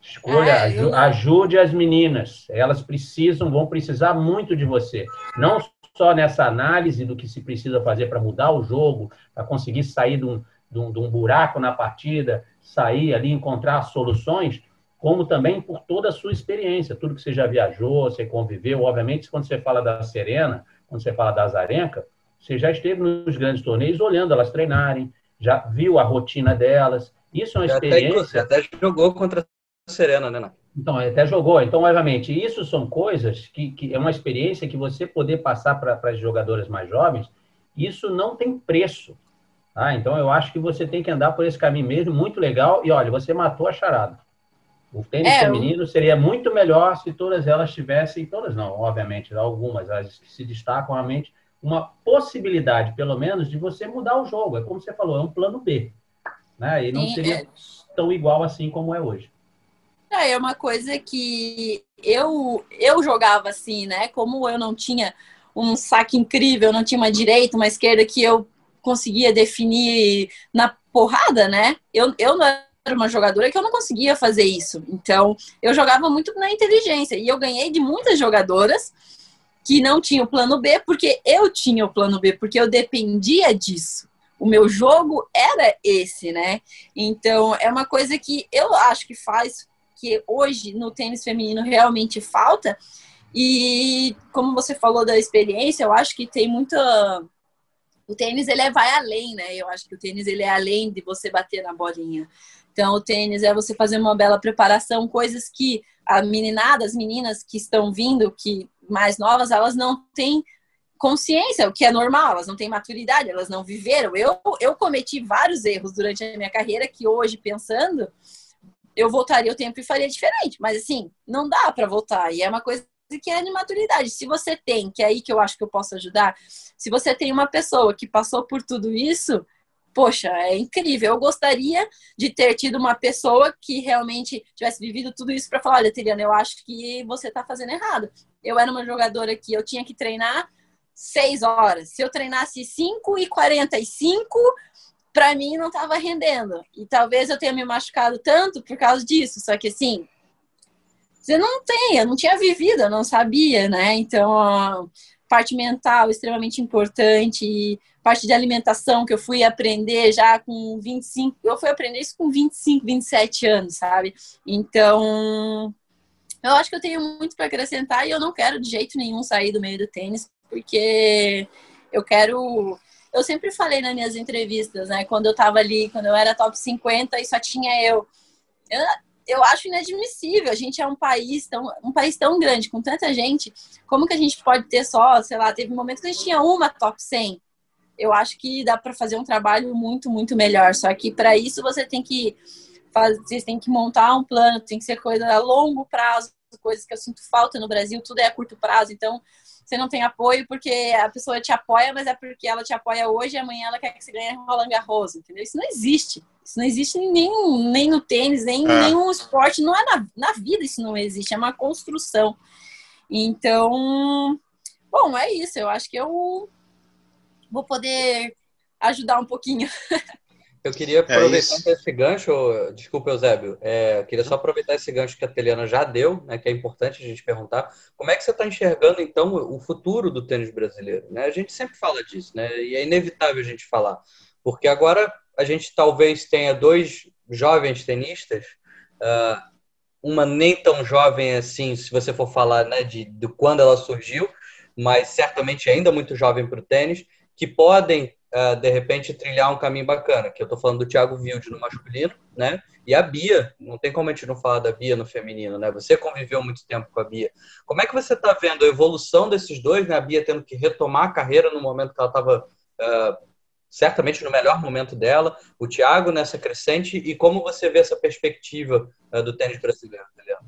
Escolha, é, eu... ajude as meninas. Elas precisam, vão precisar muito de você. Não só nessa análise do que se precisa fazer para mudar o jogo, para conseguir sair de um, de, um, de um, buraco na partida, sair ali, encontrar soluções, como também por toda a sua experiência, tudo que você já viajou, você conviveu. Obviamente, quando você fala da Serena, quando você fala da Azarenka, você já esteve nos grandes torneios olhando elas treinarem, já viu a rotina delas. Isso é uma experiência. Até, até jogou contra Serena, né? Então, até jogou. Então, obviamente, isso são coisas que, que é uma experiência que você poder passar para as jogadoras mais jovens, isso não tem preço. Tá? Então, eu acho que você tem que andar por esse caminho mesmo, muito legal. E olha, você matou a charada. O tênis é, feminino eu... seria muito melhor se todas elas tivessem, todas não, obviamente, algumas, as que se destacam realmente, uma possibilidade, pelo menos, de você mudar o jogo. É como você falou, é um plano B. né? E não Sim, seria é... tão igual assim como é hoje. É, é uma coisa que eu, eu jogava assim, né? Como eu não tinha um saque incrível, não tinha uma direita, uma esquerda que eu conseguia definir na porrada, né? Eu, eu não era uma jogadora que eu não conseguia fazer isso. Então, eu jogava muito na inteligência. E eu ganhei de muitas jogadoras que não tinham o plano B, porque eu tinha o plano B, porque eu dependia disso. O meu jogo era esse, né? Então, é uma coisa que eu acho que faz que hoje no tênis feminino realmente falta. E como você falou da experiência, eu acho que tem muita o tênis ele é, vai além, né? Eu acho que o tênis ele é além de você bater na bolinha. Então, o tênis é você fazer uma bela preparação, coisas que a meninada, as meninas que estão vindo, que mais novas, elas não têm consciência, o que é normal, elas não têm maturidade, elas não viveram. Eu, eu cometi vários erros durante a minha carreira que hoje, pensando, eu voltaria o tempo e faria diferente. Mas assim, não dá para voltar. E é uma coisa que é de maturidade. Se você tem, que é aí que eu acho que eu posso ajudar, se você tem uma pessoa que passou por tudo isso, poxa, é incrível. Eu gostaria de ter tido uma pessoa que realmente tivesse vivido tudo isso para falar, olha, Teliana, eu acho que você está fazendo errado. Eu era uma jogadora que eu tinha que treinar seis horas. Se eu treinasse 5 e 45, para mim não estava rendendo. E talvez eu tenha me machucado tanto por causa disso. Só que assim, você não tem, eu não tinha vivido, eu não sabia, né? Então, parte mental extremamente importante, parte de alimentação que eu fui aprender já com 25, eu fui aprender isso com 25, 27 anos, sabe? Então, eu acho que eu tenho muito para acrescentar e eu não quero de jeito nenhum sair do meio do tênis, porque eu quero eu sempre falei nas minhas entrevistas, né? Quando eu tava ali, quando eu era top 50 e só tinha eu. Eu, eu acho inadmissível. A gente é um país tão, um país tão grande, com tanta gente. Como que a gente pode ter só, sei lá, teve momentos que a gente tinha uma top 100. Eu acho que dá para fazer um trabalho muito, muito melhor. Só que para isso você tem que fazer, tem que montar um plano, tem que ser coisa a longo prazo, coisas que eu sinto falta no Brasil, tudo é a curto prazo. Então, você não tem apoio porque a pessoa te apoia, mas é porque ela te apoia hoje e amanhã ela quer que você ganhe Roland Garros, entendeu? Isso não existe. Isso não existe nem, nem no tênis, nem em é. nenhum esporte. Não é na, na vida isso não existe, é uma construção. Então, bom, é isso. Eu acho que eu vou poder ajudar um pouquinho. Eu queria é aproveitar é esse gancho, desculpa, Eusébio, é, eu queria só aproveitar esse gancho que a Teliana já deu, né, que é importante a gente perguntar, como é que você está enxergando, então, o futuro do tênis brasileiro? Né? A gente sempre fala disso, né, e é inevitável a gente falar, porque agora a gente talvez tenha dois jovens tenistas, uh, uma nem tão jovem assim, se você for falar né, de, de quando ela surgiu, mas certamente ainda muito jovem para o tênis, que podem uh, de repente, trilhar um caminho bacana. Que eu estou falando do Thiago Wilde no masculino, né? E a Bia, não tem como a gente não falar da Bia no feminino, né? Você conviveu muito tempo com a Bia. Como é que você está vendo a evolução desses dois, né? A Bia tendo que retomar a carreira no momento que ela estava uh, ah, certamente no melhor momento dela, o Thiago nessa crescente, e como você vê essa perspectiva uh, do tênis brasileiro, Juliano?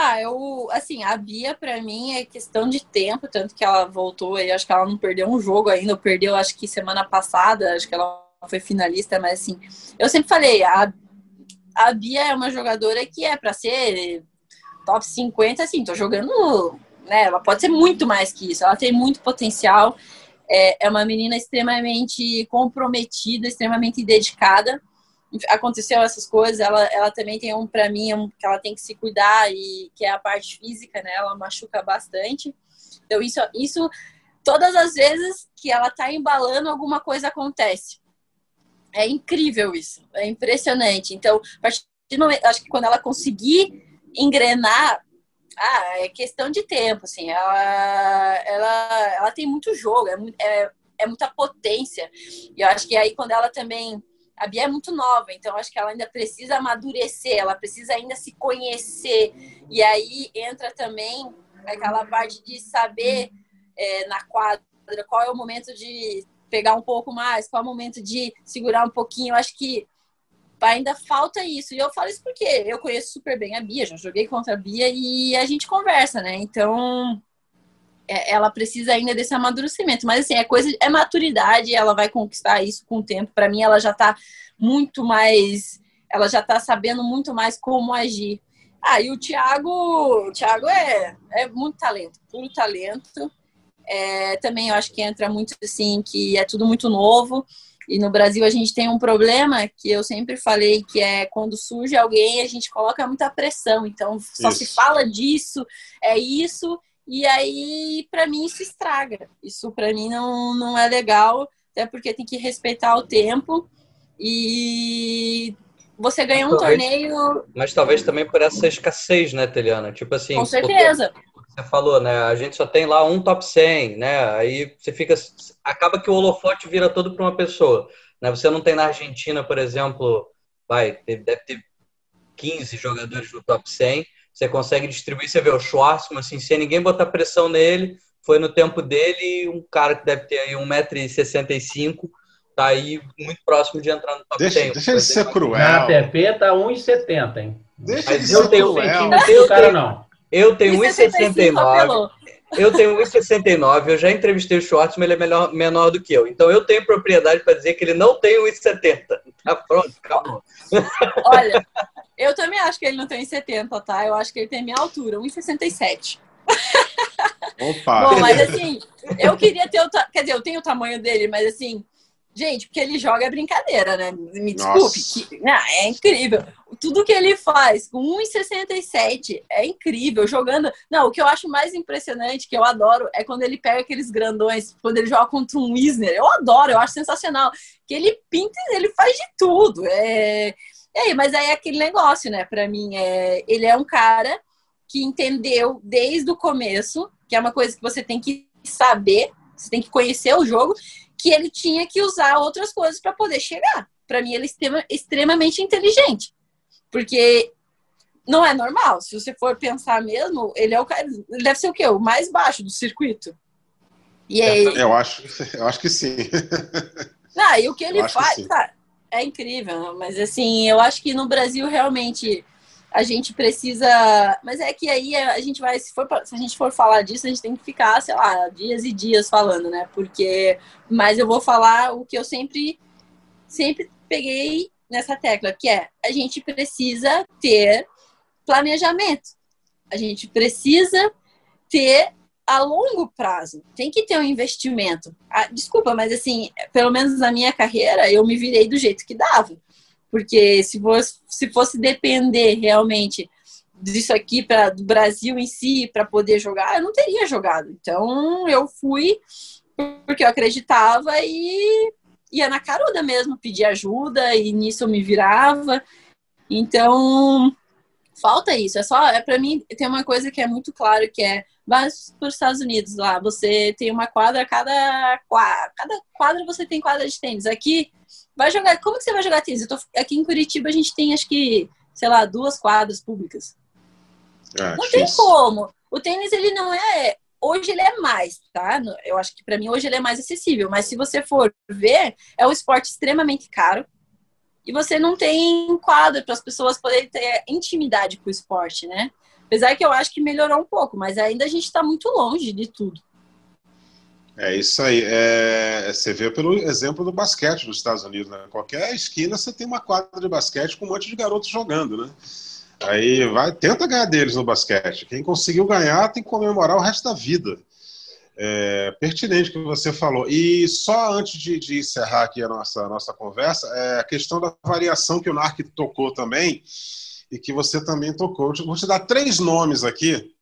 Ah, eu, assim, a Bia para mim é questão de tempo, tanto que ela voltou e acho que ela não perdeu um jogo ainda, perdeu acho que semana passada, acho que ela foi finalista, mas assim, eu sempre falei, a, a Bia é uma jogadora que é para ser top 50, assim, tô jogando, né, ela pode ser muito mais que isso, ela tem muito potencial, é, é uma menina extremamente comprometida, extremamente dedicada, aconteceu essas coisas, ela, ela também tem um para mim um, que ela tem que se cuidar e que é a parte física, né? Ela machuca bastante. Então isso isso todas as vezes que ela tá embalando alguma coisa acontece. É incrível isso, é impressionante. Então, a partir do momento, acho que quando ela conseguir engrenar, ah, é questão de tempo, assim. Ela, ela, ela tem muito jogo, é, é, é muita potência. E eu acho que aí quando ela também a Bia é muito nova, então acho que ela ainda precisa amadurecer, ela precisa ainda se conhecer. E aí entra também aquela parte de saber é, na quadra qual é o momento de pegar um pouco mais, qual é o momento de segurar um pouquinho. Eu acho que ainda falta isso. E eu falo isso porque eu conheço super bem a Bia, já joguei contra a Bia e a gente conversa, né? Então, é, ela precisa ainda desse amadurecimento. Mas assim, é coisa, é maturidade, ela vai conquistar isso com o tempo. Para mim, ela já está muito mais, ela já está sabendo muito mais como agir. Ah, e o Thiago, o Thiago é, é muito talento, puro talento. É, também eu acho que entra muito assim, que é tudo muito novo. E no Brasil a gente tem um problema que eu sempre falei que é quando surge alguém, a gente coloca muita pressão. Então só isso. se fala disso, é isso, e aí para mim isso estraga. Isso para mim não, não é legal, até porque tem que respeitar o tempo. E você ganha um torneio. Mas talvez também por essa escassez, né, Teliana? Tipo assim. Com certeza. Você falou, né? A gente só tem lá um top 100, né? Aí você fica. Acaba que o holofote vira todo para uma pessoa. Né? Você não tem na Argentina, por exemplo, vai, deve ter 15 jogadores do top 100. Você consegue distribuir, você vê o Schwarzman, assim, sem ninguém botar pressão nele. Foi no tempo dele, um cara que deve ter aí 1,65m, tá aí muito próximo de entrar no top deixa, 100. Deixa ele ser cruel. Na TP tá 1,70, hein? Deixa Mas ele ser cruel. Não eu cara, não. Eu tenho 1,69. Eu tenho 1,69. Eu já entrevistei o Schwartzman, ele é melhor, menor do que eu. Então eu tenho propriedade para dizer que ele não tem 1,70. Tá pronto, acabou. Olha, eu também acho que ele não tem 1,70, tá? Eu acho que ele tem minha altura, 1,67. Opa! Bom, mas assim, eu queria ter o. Quer dizer, eu tenho o tamanho dele, mas assim, Gente, porque ele joga é brincadeira, né? Me desculpe. Que, não, é incrível. Tudo que ele faz com 1,67 é incrível. Jogando. Não, o que eu acho mais impressionante, que eu adoro, é quando ele pega aqueles grandões, quando ele joga contra um Wisner. Eu adoro, eu acho sensacional. Que ele pinta, ele faz de tudo. É... É, mas aí é aquele negócio, né? Para mim, é... ele é um cara que entendeu desde o começo, que é uma coisa que você tem que saber, você tem que conhecer o jogo, que ele tinha que usar outras coisas para poder chegar. Para mim, ele é extremamente inteligente. Porque não é normal. Se você for pensar mesmo, ele é o cara. Ele deve ser o quê? O mais baixo do circuito. E aí... Eu acho, eu acho que sim. Não, e o que ele faz, que é incrível. Mas assim, eu acho que no Brasil realmente a gente precisa. Mas é que aí a gente vai, se, for, se a gente for falar disso, a gente tem que ficar, sei lá, dias e dias falando, né? Porque. Mas eu vou falar o que eu sempre, sempre peguei nessa tecla, que é a gente precisa ter planejamento. A gente precisa ter a longo prazo. Tem que ter um investimento. Ah, desculpa, mas assim, pelo menos na minha carreira, eu me virei do jeito que dava. Porque se fosse, se fosse depender realmente disso aqui para do Brasil em si para poder jogar, eu não teria jogado. Então eu fui porque eu acreditava e ia na caruda mesmo, pedir ajuda e nisso eu me virava. Então falta isso. É só é para mim tem uma coisa que é muito claro que é vai para os Estados Unidos lá, você tem uma quadra cada cada quadra você tem quadra de tênis. Aqui Vai jogar. Como que você vai jogar tênis? Eu tô, aqui em Curitiba a gente tem acho que, sei lá, duas quadras públicas. Ah, não tem como. O tênis ele não é. Hoje ele é mais, tá? Eu acho que para mim hoje ele é mais acessível. Mas se você for ver, é um esporte extremamente caro e você não tem quadro para as pessoas poderem ter intimidade com o esporte, né? Apesar que eu acho que melhorou um pouco, mas ainda a gente está muito longe de tudo. É isso aí. É, você vê pelo exemplo do basquete dos Estados Unidos. Né? Qualquer esquina você tem uma quadra de basquete com um monte de garotos jogando, né? Aí vai, tenta ganhar deles no basquete. Quem conseguiu ganhar tem que comemorar o resto da vida. É, pertinente que você falou. E só antes de, de, encerrar aqui a nossa, a nossa conversa, é a questão da variação que o Narc tocou também e que você também tocou. Vou te dar três nomes aqui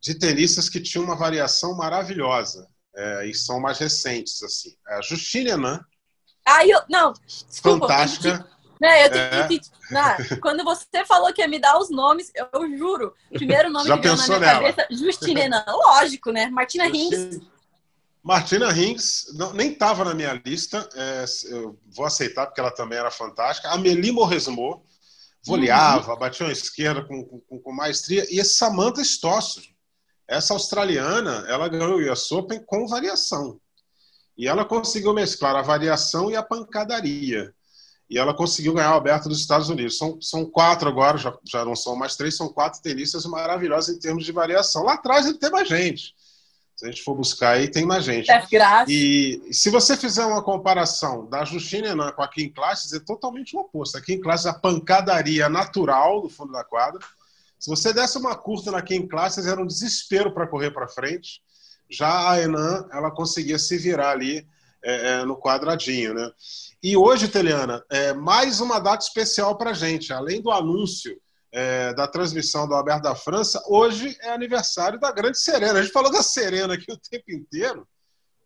de tenistas que tinham uma variação maravilhosa é, e são mais recentes, assim. A Justine Enan. Ah, eu, não, desculpa. Fantástica. Né, eu tenho é... que, né, quando você falou que ia me dar os nomes, eu, juro, primeiro nome Já que veio na minha nela? cabeça, Justine Enan. Lógico, né? Martina Justine... Martina Hinks não, nem estava na minha lista, é, eu vou aceitar porque ela também era fantástica. Amélie Moresmo, voleava, uhum. batia uma esquerda com, com, com, maestria. E Samantha Stossel, essa australiana, ela ganhou o US Open com variação. E ela conseguiu mesclar a variação e a pancadaria. E ela conseguiu ganhar o aberto dos Estados Unidos. São, são quatro agora, já, já não são mais três, são quatro tenistas maravilhosas em termos de variação. Lá atrás ele tem mais gente. Se a gente for buscar aí, tem mais gente. É e se você fizer uma comparação da Justina Enan com a Kim Classes, é totalmente o oposto. A Kim Classes, a pancadaria natural do fundo da quadra. Se você desse uma curta na Kim Classes, era um desespero para correr para frente. Já a Enan, ela conseguia se virar ali é, é, no quadradinho, né? E hoje, Teliana, é mais uma data especial para a gente. Além do anúncio é, da transmissão do Aberto da França, hoje é aniversário da Grande Serena. A gente falou da Serena aqui o tempo inteiro.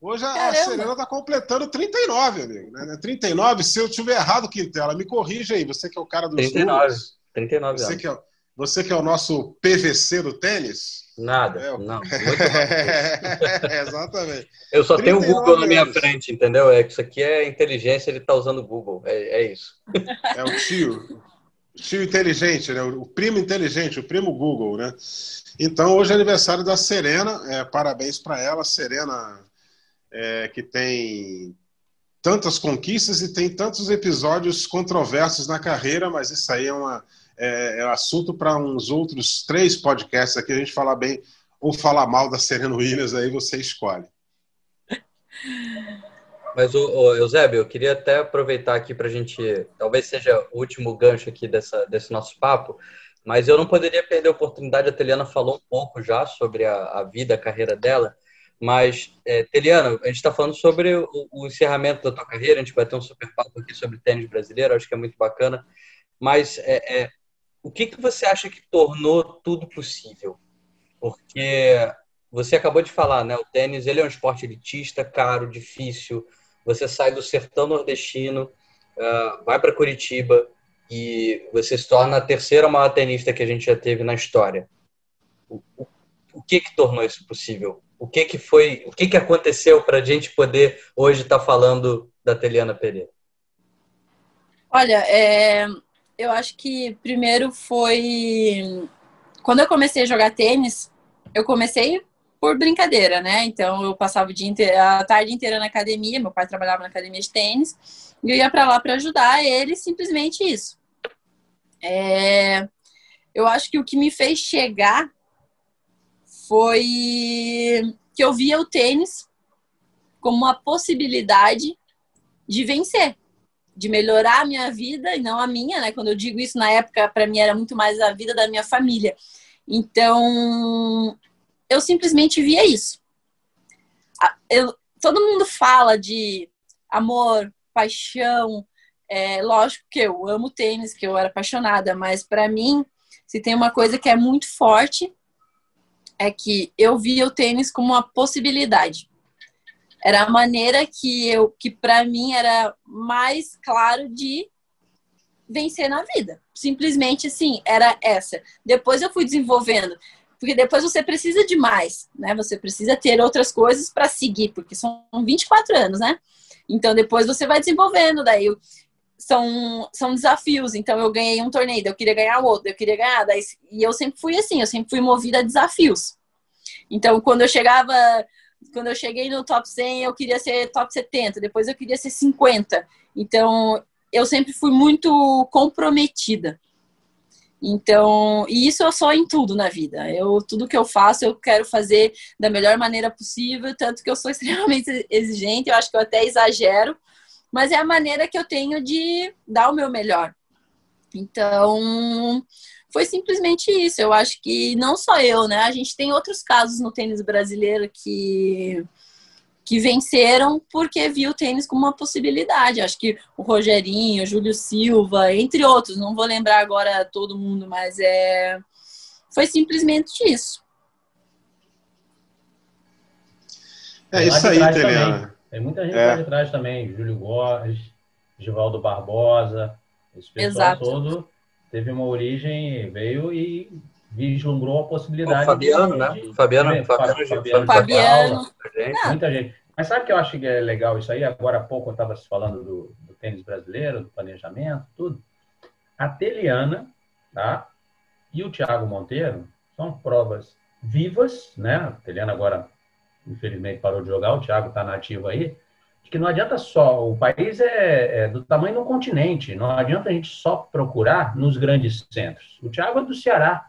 Hoje a, a Serena está completando 39, amigo. Né? 39, se eu tiver errado, Quintela, me corrija aí. Você que é o cara dos 39, números. 39 você que, é, você que é o nosso PVC do tênis. Nada, é, não. exatamente. Eu só tenho o Google na minha frente, entendeu? É, isso aqui é inteligência, ele está usando o Google. É, é isso. É o tio tio inteligente, né? o primo inteligente, o primo Google, né? Então, hoje é aniversário da Serena, é, parabéns para ela, Serena, é, que tem tantas conquistas e tem tantos episódios controversos na carreira, mas isso aí é, uma, é, é assunto para uns outros três podcasts aqui, a gente falar bem ou falar mal da Serena Williams, aí você escolhe. Mas, o, o Eusébio, eu queria até aproveitar aqui para a gente, talvez seja o último gancho aqui dessa, desse nosso papo, mas eu não poderia perder a oportunidade, a Teliana falou um pouco já sobre a, a vida, a carreira dela, mas, é, Teliana, a gente está falando sobre o, o, encerramento da tua carreira, a gente vai ter um super papo aqui sobre tênis brasileiro, acho que é muito bacana, mas é, é, o que, que você acha que tornou tudo possível? Porque você acabou de falar, né? O tênis ele é um esporte elitista, caro, difícil, você sai do sertão nordestino, uh, vai para Curitiba e você se torna a terceira maior tenista que a gente já teve na história. O, o, o que que tornou isso possível? O que que foi? O que que aconteceu para a gente poder hoje estar tá falando da Teliana Pereira? Olha, é, eu acho que primeiro foi quando eu comecei a jogar tênis, eu comecei por brincadeira, né? Então eu passava o dia inteiro, a tarde inteira na academia, meu pai trabalhava na academia de tênis, e eu ia para lá para ajudar ele, simplesmente isso. É, eu acho que o que me fez chegar foi que eu via o tênis como uma possibilidade de vencer, de melhorar a minha vida e não a minha, né? Quando eu digo isso na época, para mim era muito mais a vida da minha família. Então, eu simplesmente via isso. Eu, todo mundo fala de amor, paixão. É, lógico que eu amo tênis, que eu era apaixonada, mas para mim, se tem uma coisa que é muito forte, é que eu via o tênis como uma possibilidade. Era a maneira que eu, que para mim era mais claro de vencer na vida. Simplesmente assim, era essa. Depois eu fui desenvolvendo porque depois você precisa de mais, né? Você precisa ter outras coisas para seguir, porque são 24 anos, né? Então depois você vai desenvolvendo, daí são, são desafios. Então eu ganhei um torneio, eu queria ganhar outro, eu queria ganhar, daí, e eu sempre fui assim, eu sempre fui movida a desafios. Então quando eu chegava, quando eu cheguei no top 100, eu queria ser top 70, depois eu queria ser 50. Então eu sempre fui muito comprometida. Então, e isso eu sou em tudo na vida. Eu tudo que eu faço, eu quero fazer da melhor maneira possível, tanto que eu sou extremamente exigente, eu acho que eu até exagero, mas é a maneira que eu tenho de dar o meu melhor. Então, foi simplesmente isso. Eu acho que não só eu, né? A gente tem outros casos no tênis brasileiro que que venceram porque viu o tênis como uma possibilidade. Acho que o Rogerinho, o Júlio Silva, entre outros, não vou lembrar agora todo mundo, mas é foi simplesmente isso. É isso aí, Teliana. Tem muita gente é. lá de trás também, Júlio Góes, Givaldo Barbosa, esse pessoal Exato. todo teve uma origem, veio e vislumbrou a possibilidade. O Fabiano, de, né? De, Fabiano, de, Fabiano, Fabiano, Fabiano. Fabiano. Muita gente. Mas sabe que eu acho que é legal isso aí? Agora há pouco eu estava falando do, do, tênis brasileiro, do planejamento, tudo. A Teliana, tá? E o Thiago Monteiro são provas vivas, né? A Teliana agora, infelizmente, parou de jogar, o Thiago está nativo aí. Que não adianta só, o país é, é do tamanho do continente, não adianta a gente só procurar nos grandes centros. O Thiago é do Ceará,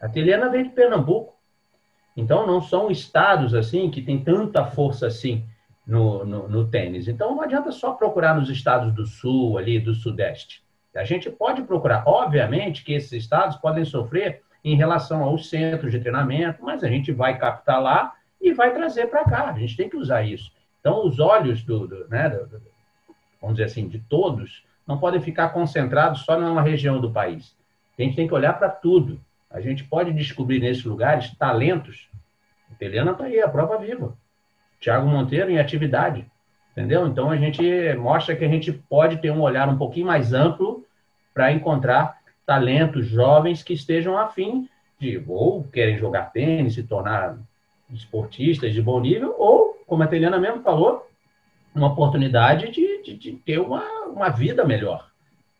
a Teliana veio de Pernambuco. Então, não são estados assim que têm tanta força assim no, no, no, tênis. Então, não adianta só procurar nos estados do sul, ali, do sudeste. A gente pode procurar. Obviamente que esses estados podem sofrer em relação aos centros de treinamento, mas a gente vai captar lá e vai trazer para cá. A gente tem que usar isso. Então, os olhos do, do, né, do, vamos dizer assim, de todos, não podem ficar concentrados só numa região do país. A gente tem que olhar para tudo. A gente pode descobrir nesses lugares talentos. A Teliana está aí, a prova viva. Tiago Monteiro em atividade. Entendeu? Então a gente mostra que a gente pode ter um olhar um pouquinho mais amplo para encontrar talentos jovens que estejam afim de ou querem jogar tênis, se tornar esportistas de bom nível, ou, como a Teliana mesmo falou, uma oportunidade de, de, de ter uma, uma vida melhor.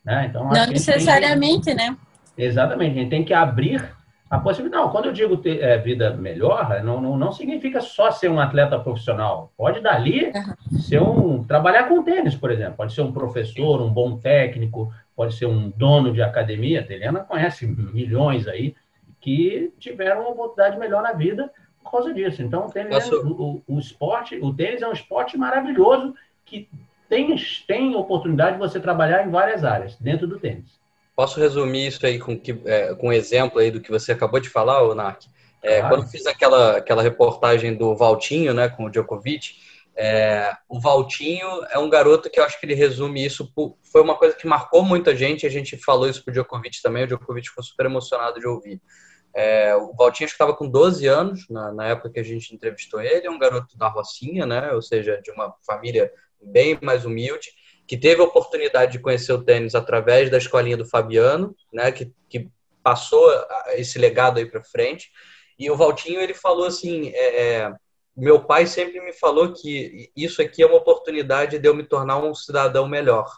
Né? Então, Não necessariamente, que... né? Exatamente, a gente tem que abrir a possibilidade. Não, quando eu digo ter é, vida melhor, não, não, não, significa só ser um atleta profissional. Pode dali uhum. ser um. trabalhar com tênis, por exemplo. Pode ser um professor, um bom técnico, pode ser um dono de academia. A Teliana conhece milhões aí que tiveram uma oportunidade melhor na vida por causa disso. Então, o, tênis é, o, o, esporte, o tênis é um esporte maravilhoso que tem, tem oportunidade de você trabalhar em várias áreas dentro do tênis. Posso resumir isso aí com, que, é, com um exemplo aí do que você acabou de falar, Nark? É, claro. Quando fiz aquela, aquela reportagem do Valtinho, né, com o Djokovic, é, o Valtinho é um garoto que eu acho que ele resume isso. Por, foi uma coisa que marcou muita gente. A gente falou isso pro Djokovic também. O Djokovic ficou super emocionado de ouvir. É, o Valtinho estava com 12 anos na, na, época que a gente entrevistou ele. É um garoto da Rocinha, né? Ou seja, de uma família bem mais humilde que teve a oportunidade de conhecer o tênis através da escolinha do Fabiano, né, que, que passou esse legado aí para frente. E o Valtinho ele falou assim, é, é, meu pai sempre me falou que isso aqui é uma oportunidade de eu me tornar um cidadão melhor.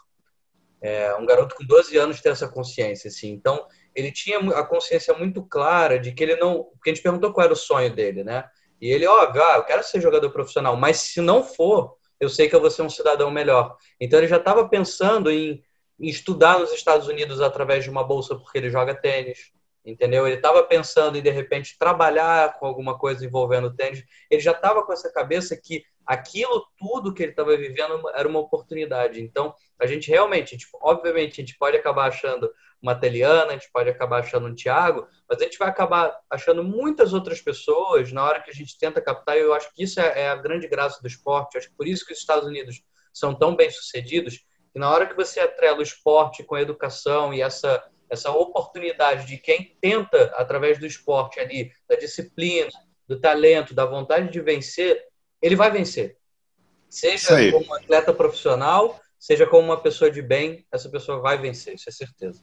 É, um garoto com 12 anos tem essa consciência, assim. Então ele tinha a consciência muito clara de que ele não, porque a gente perguntou qual era o sonho dele, né? E ele, óbvio, ah, eu quero ser jogador profissional, mas se não for, eu sei que eu vou ser um cidadão melhor. Então ele já estava pensando em, em, estudar nos Estados Unidos através de uma bolsa porque ele joga tênis, entendeu? Ele estava pensando em de repente trabalhar com alguma coisa envolvendo tênis. Ele já estava com essa cabeça que aquilo tudo que ele estava vivendo era uma oportunidade. Então a gente realmente, tipo, obviamente, a gente pode acabar achando uma Teliana, a gente pode acabar achando um Thiago, mas a gente vai acabar achando muitas outras pessoas na hora que a gente tenta captar, e eu acho que isso é, é a grande graça do esporte, acho que por isso que os Estados Unidos são tão bem sucedidos, que na hora que você atrela o esporte com a educação e essa, essa oportunidade de quem tenta, através do esporte ali, da disciplina, do talento, da vontade de vencer, ele vai vencer. Seja como um atleta profissional, seja como uma pessoa de bem, essa pessoa vai vencer, isso é certeza.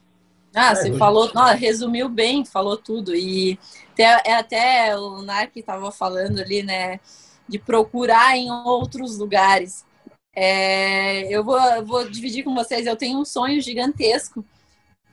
Ah, você é, falou, não, resumiu bem, falou tudo. E até, é até o Narc estava falando ali, né, de procurar em outros lugares. É, eu vou, vou dividir com vocês, eu tenho um sonho gigantesco,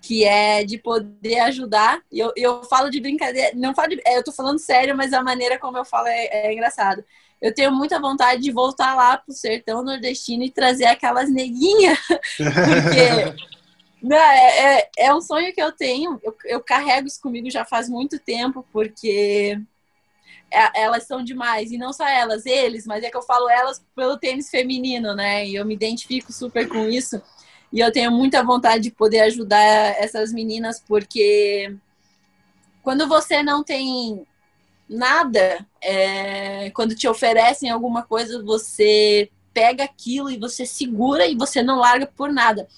que é de poder ajudar. Eu, eu falo de brincadeira, não falo de, é, eu tô falando sério, mas a maneira como eu falo é, é engraçado. Eu tenho muita vontade de voltar lá pro sertão nordestino e trazer aquelas neguinhas, porque não, é, é, é, um sonho que eu tenho. Eu, eu, carrego isso comigo já faz muito tempo, porque é, elas são demais. E não só elas, eles, mas é que eu falo elas pelo tênis feminino, né? E eu me identifico super com isso. E eu tenho muita vontade de poder ajudar essas meninas, porque quando você não tem nada, é, quando te oferecem alguma coisa, você pega aquilo e você segura e você não larga por nada.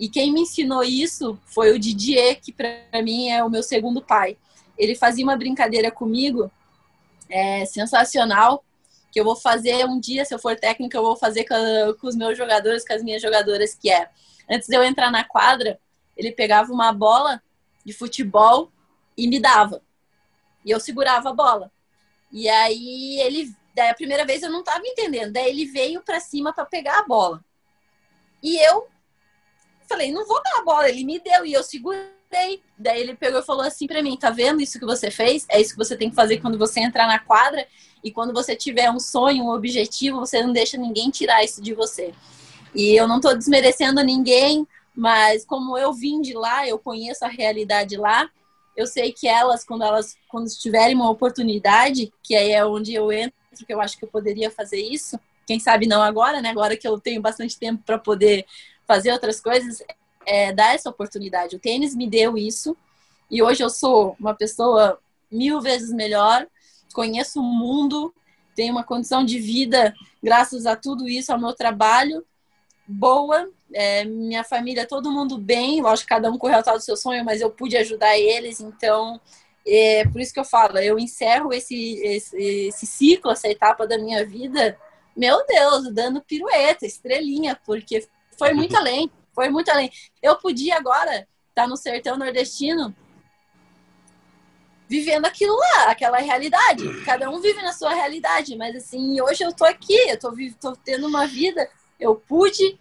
E quem me ensinou isso foi o Didier, que para mim é o meu segundo pai. Ele fazia uma brincadeira comigo é, sensacional, que eu vou fazer um dia, se eu for técnica, eu vou fazer com, com os meus jogadores, com as minhas jogadoras, que é, antes de eu entrar na quadra, ele pegava uma bola de futebol e me dava. E eu segurava a bola. E aí ele, daí a primeira vez eu não estava entendendo, daí ele veio para cima para pegar a bola. E eu falei, não vou dar a bola. Ele me deu e eu segurei. Daí ele pegou e falou assim para mim: tá vendo isso que você fez? É isso que você tem que fazer quando você entrar na quadra. E quando você tiver um sonho, um objetivo, você não deixa ninguém tirar isso de você. E eu não tô desmerecendo ninguém, mas como eu vim de lá, eu conheço a realidade lá. eu sei que elas, quando elas quando tiverem uma oportunidade, que aí é onde eu entro, que eu acho que eu poderia fazer isso, quem sabe não agora, né? Agora que eu tenho bastante tempo para poder fazer outras coisas, é, dar essa oportunidade. O tênis me deu isso e hoje eu sou uma pessoa mil vezes melhor, conheço o mundo, tenho uma condição de vida graças a tudo isso, ao meu trabalho boa, é, minha família, todo mundo bem, lógico cada um correu atrás do seu sonho, mas eu pude ajudar eles, então é por isso que eu falo, eu encerro esse, esse, esse ciclo, essa etapa da minha vida, meu Deus, dando pirueta, estrelinha, porque foi muito além, foi muito além. Eu podia agora estar tá no sertão nordestino vivendo aquilo lá, aquela realidade. Cada um vive na sua realidade, mas assim, hoje eu tô aqui, eu tô, tô tendo uma vida, eu pude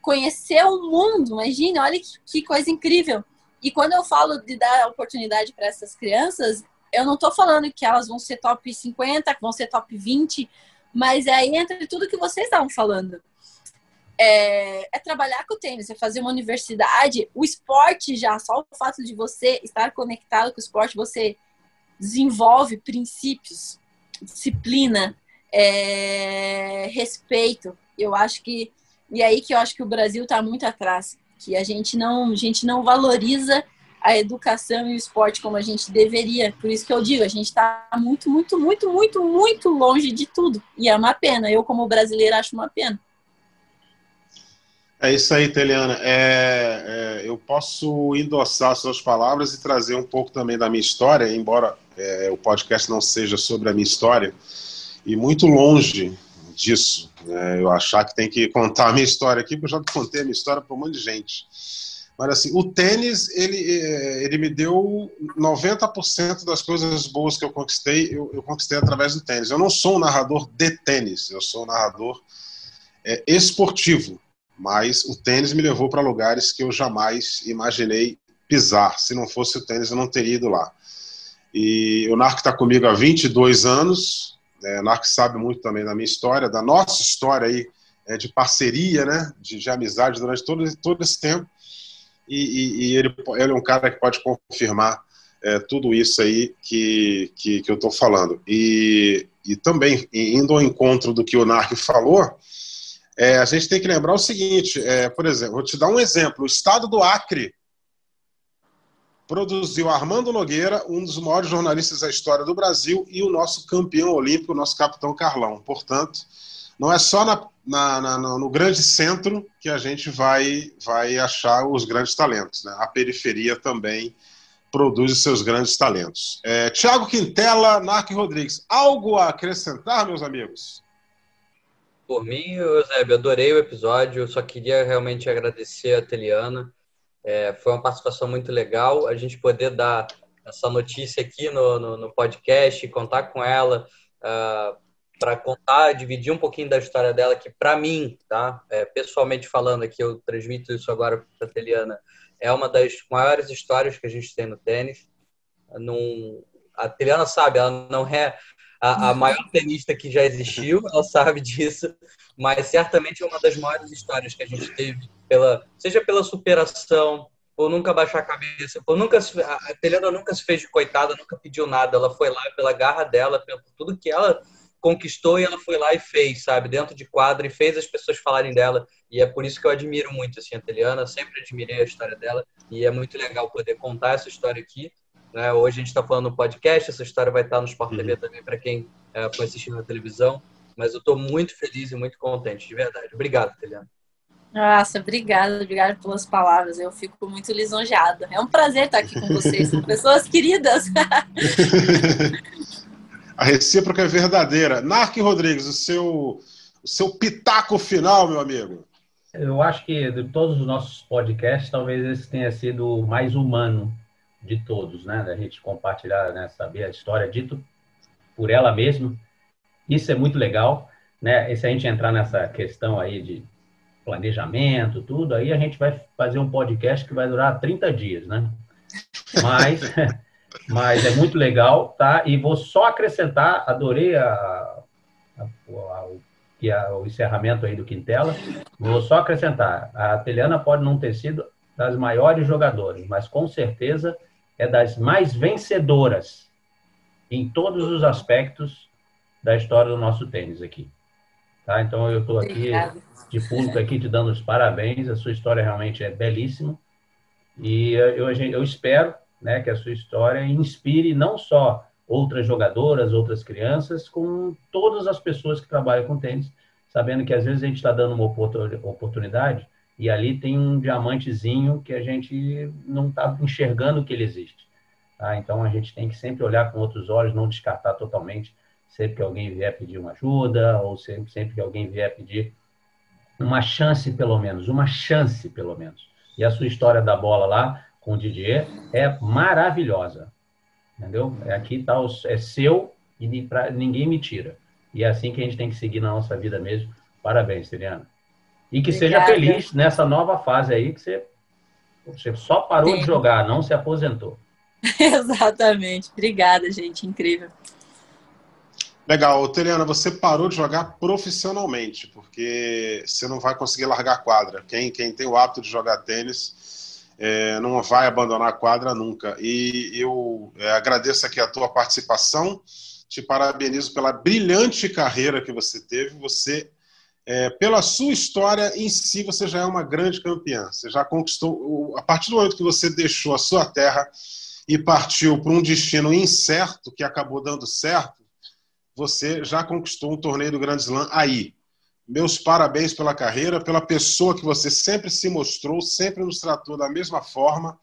conhecer o mundo, imagine, olha que, que coisa incrível. E quando eu falo de dar oportunidade para essas crianças, eu não estou falando que elas vão ser top 50, que vão ser top 20, mas é aí entre tudo que vocês estavam falando. É, é, trabalhar com o tênis, é fazer uma universidade, o esporte já, só o fato de você estar conectado com o esporte, você desenvolve princípios, disciplina, é, respeito. Eu acho que e aí que eu acho que o Brasil está muito atrás, que a gente não, a gente não valoriza a educação e o esporte como a gente deveria. Por isso que eu digo, a gente está muito, muito, muito, muito, muito longe de tudo. E é uma pena. Eu, como brasileira, acho uma pena. É isso aí, Teliana. É, é, eu posso endossar suas palavras e trazer um pouco também da minha história, embora é, o podcast não seja sobre a minha história, e muito longe disso. Né? Eu achar que tem que contar a minha história aqui, porque eu já contei a minha história para um monte de gente. Mas assim, o tênis, ele, é, ele me deu 90% das coisas boas que eu conquistei, eu, eu, conquistei através do tênis. Eu não sou um narrador de tênis, eu sou um narrador é, esportivo, mas o tênis me levou para lugares que eu jamais imaginei pisar. Se não fosse o tênis, eu não teria ido lá. E o Narco está comigo há 22 anos, é, Narc sabe muito também da minha história, da nossa história aí, é, de parceria, né, de, de, amizade durante todo, todo esse tempo. E, e, e ele, ele, é um cara que pode confirmar é, tudo isso aí que, que, que eu estou falando. E, e também, indo ao encontro do que o Narc falou, é, a gente tem que lembrar o seguinte: é, por exemplo, vou te dar um exemplo. O estado do Acre produziu Armando Nogueira, um dos maiores jornalistas da história do Brasil, e o nosso campeão olímpico, o nosso capitão Carlão. Portanto, não é só na, na, na, no grande centro que a gente vai, vai achar os grandes talentos. Né? A periferia também produz os seus grandes talentos. É, Tiago Quintela, Narc Rodrigues, algo a acrescentar, meus amigos? Por mim, Eusébio, adorei o episódio. Eu só queria realmente agradecer a Teliana é, foi uma participação muito legal. A gente poder dar essa notícia aqui no, no, no podcast, contar com ela uh, ah, para contar, dividir um pouquinho da história dela, que para mim, tá, é, pessoalmente falando aqui, eu transmito isso agora para a Teliana, é uma das maiores histórias que a gente tem no tênis. Num, a Teliana sabe, ela não é a, a maior tenista que já existiu, ela sabe disso, mas certamente é uma das maiores histórias que a gente teve, pela, seja pela superação, por nunca baixar a cabeça, por nunca a Telena nunca se fez de coitada, nunca pediu nada, ela foi lá pela garra dela, por tudo que ela conquistou e ela foi lá e fez, sabe, dentro de quadro e fez as pessoas falarem dela. E é por isso que eu admiro muito assim, a Teliana, sempre admirei a história dela e é muito legal poder contar essa história aqui. Né? Hoje a gente está falando no podcast, essa história vai estar no Sport TV uhum. também para quem é, foi assistir na televisão. Mas eu estou muito feliz e muito contente, de verdade. Obrigado, Teliana. Nossa, obrigada, obrigada pelas palavras. Eu fico muito lisonjeada. É um prazer estar aqui com vocês, são pessoas queridas. A recíproca é verdadeira. Narc Rodrigues, o seu, o seu pitaco final, meu amigo. Eu acho que de todos os nossos podcasts, talvez esse tenha sido o mais humano de todos, né? Da gente compartilhar, né? saber a história dito por ela mesma. Isso é muito legal, né? E se a gente entrar nessa questão aí de planejamento, tudo, aí a gente vai fazer um podcast que vai durar 30 dias, né? Mas, mas é muito legal, tá? E vou só acrescentar, adorei a, a, a, o encerramento aí do Quintela, vou só acrescentar, a Teliana pode não ter sido das maiores jogadoras, mas com certeza é das mais vencedoras em todos os aspectos da história do nosso tênis aqui. Tá? Então eu estou aqui de público aqui te dando os parabéns. A sua história realmente é belíssima e eu, eu espero né, que a sua história inspire não só outras jogadoras, outras crianças, com todas as pessoas que trabalham com tênis, sabendo que às vezes a gente está dando uma oportunidade e ali tem um diamantezinho que a gente não está enxergando que ele existe. Tá? Então a gente tem que sempre olhar com outros olhos, não descartar totalmente sempre que alguém vier pedir uma ajuda ou sempre, sempre que alguém vier pedir uma chance pelo menos, uma chance pelo menos. E a sua história da bola lá com o Didier é maravilhosa. Entendeu? É aqui tá o, é seu e pra, ninguém me tira. E é assim que a gente tem que seguir na nossa vida mesmo. Parabéns, Siriana. E que Obrigada. seja feliz nessa nova fase aí que você, você só parou Sim. de jogar, não se aposentou. Exatamente. Obrigada, gente. Incrível. Legal. Teliana, você parou de jogar profissionalmente, porque você não vai conseguir largar a quadra. Quem, quem tem o hábito de jogar tênis é, não vai abandonar a quadra nunca. E eu é, agradeço aqui a tua participação, te parabenizo pela brilhante carreira que você teve. Você, é, pela sua história em si, você já é uma grande campeã. Você já conquistou. A partir do momento que você deixou a sua terra e partiu para um destino incerto, que acabou dando certo, você já conquistou um torneio do Grand Slam aí. Meus parabéns pela carreira, pela pessoa que você sempre se mostrou, sempre nos tratou da mesma forma,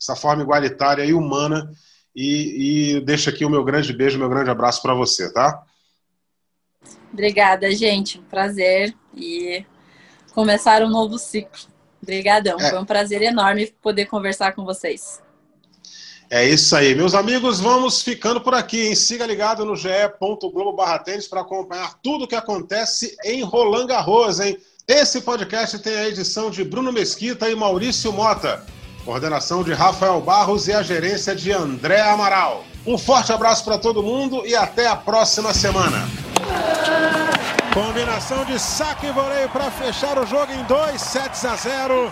essa forma igualitária e humana. E, e deixo aqui o meu grande beijo, meu grande abraço para você, tá? Obrigada, gente. Um prazer e começar um novo ciclo. Obrigadão. É. Foi um prazer enorme poder conversar com vocês. É isso aí. Meus amigos, vamos ficando por aqui. Hein? Siga ligado no ge.globo para acompanhar tudo o que acontece em Roland Garros. Hein? Esse podcast tem a edição de Bruno Mesquita e Maurício Mota, coordenação de Rafael Barros e a gerência de André Amaral. Um forte abraço para todo mundo e até a próxima semana. Combinação de saque e voleio para fechar o jogo em 2 sets a 0.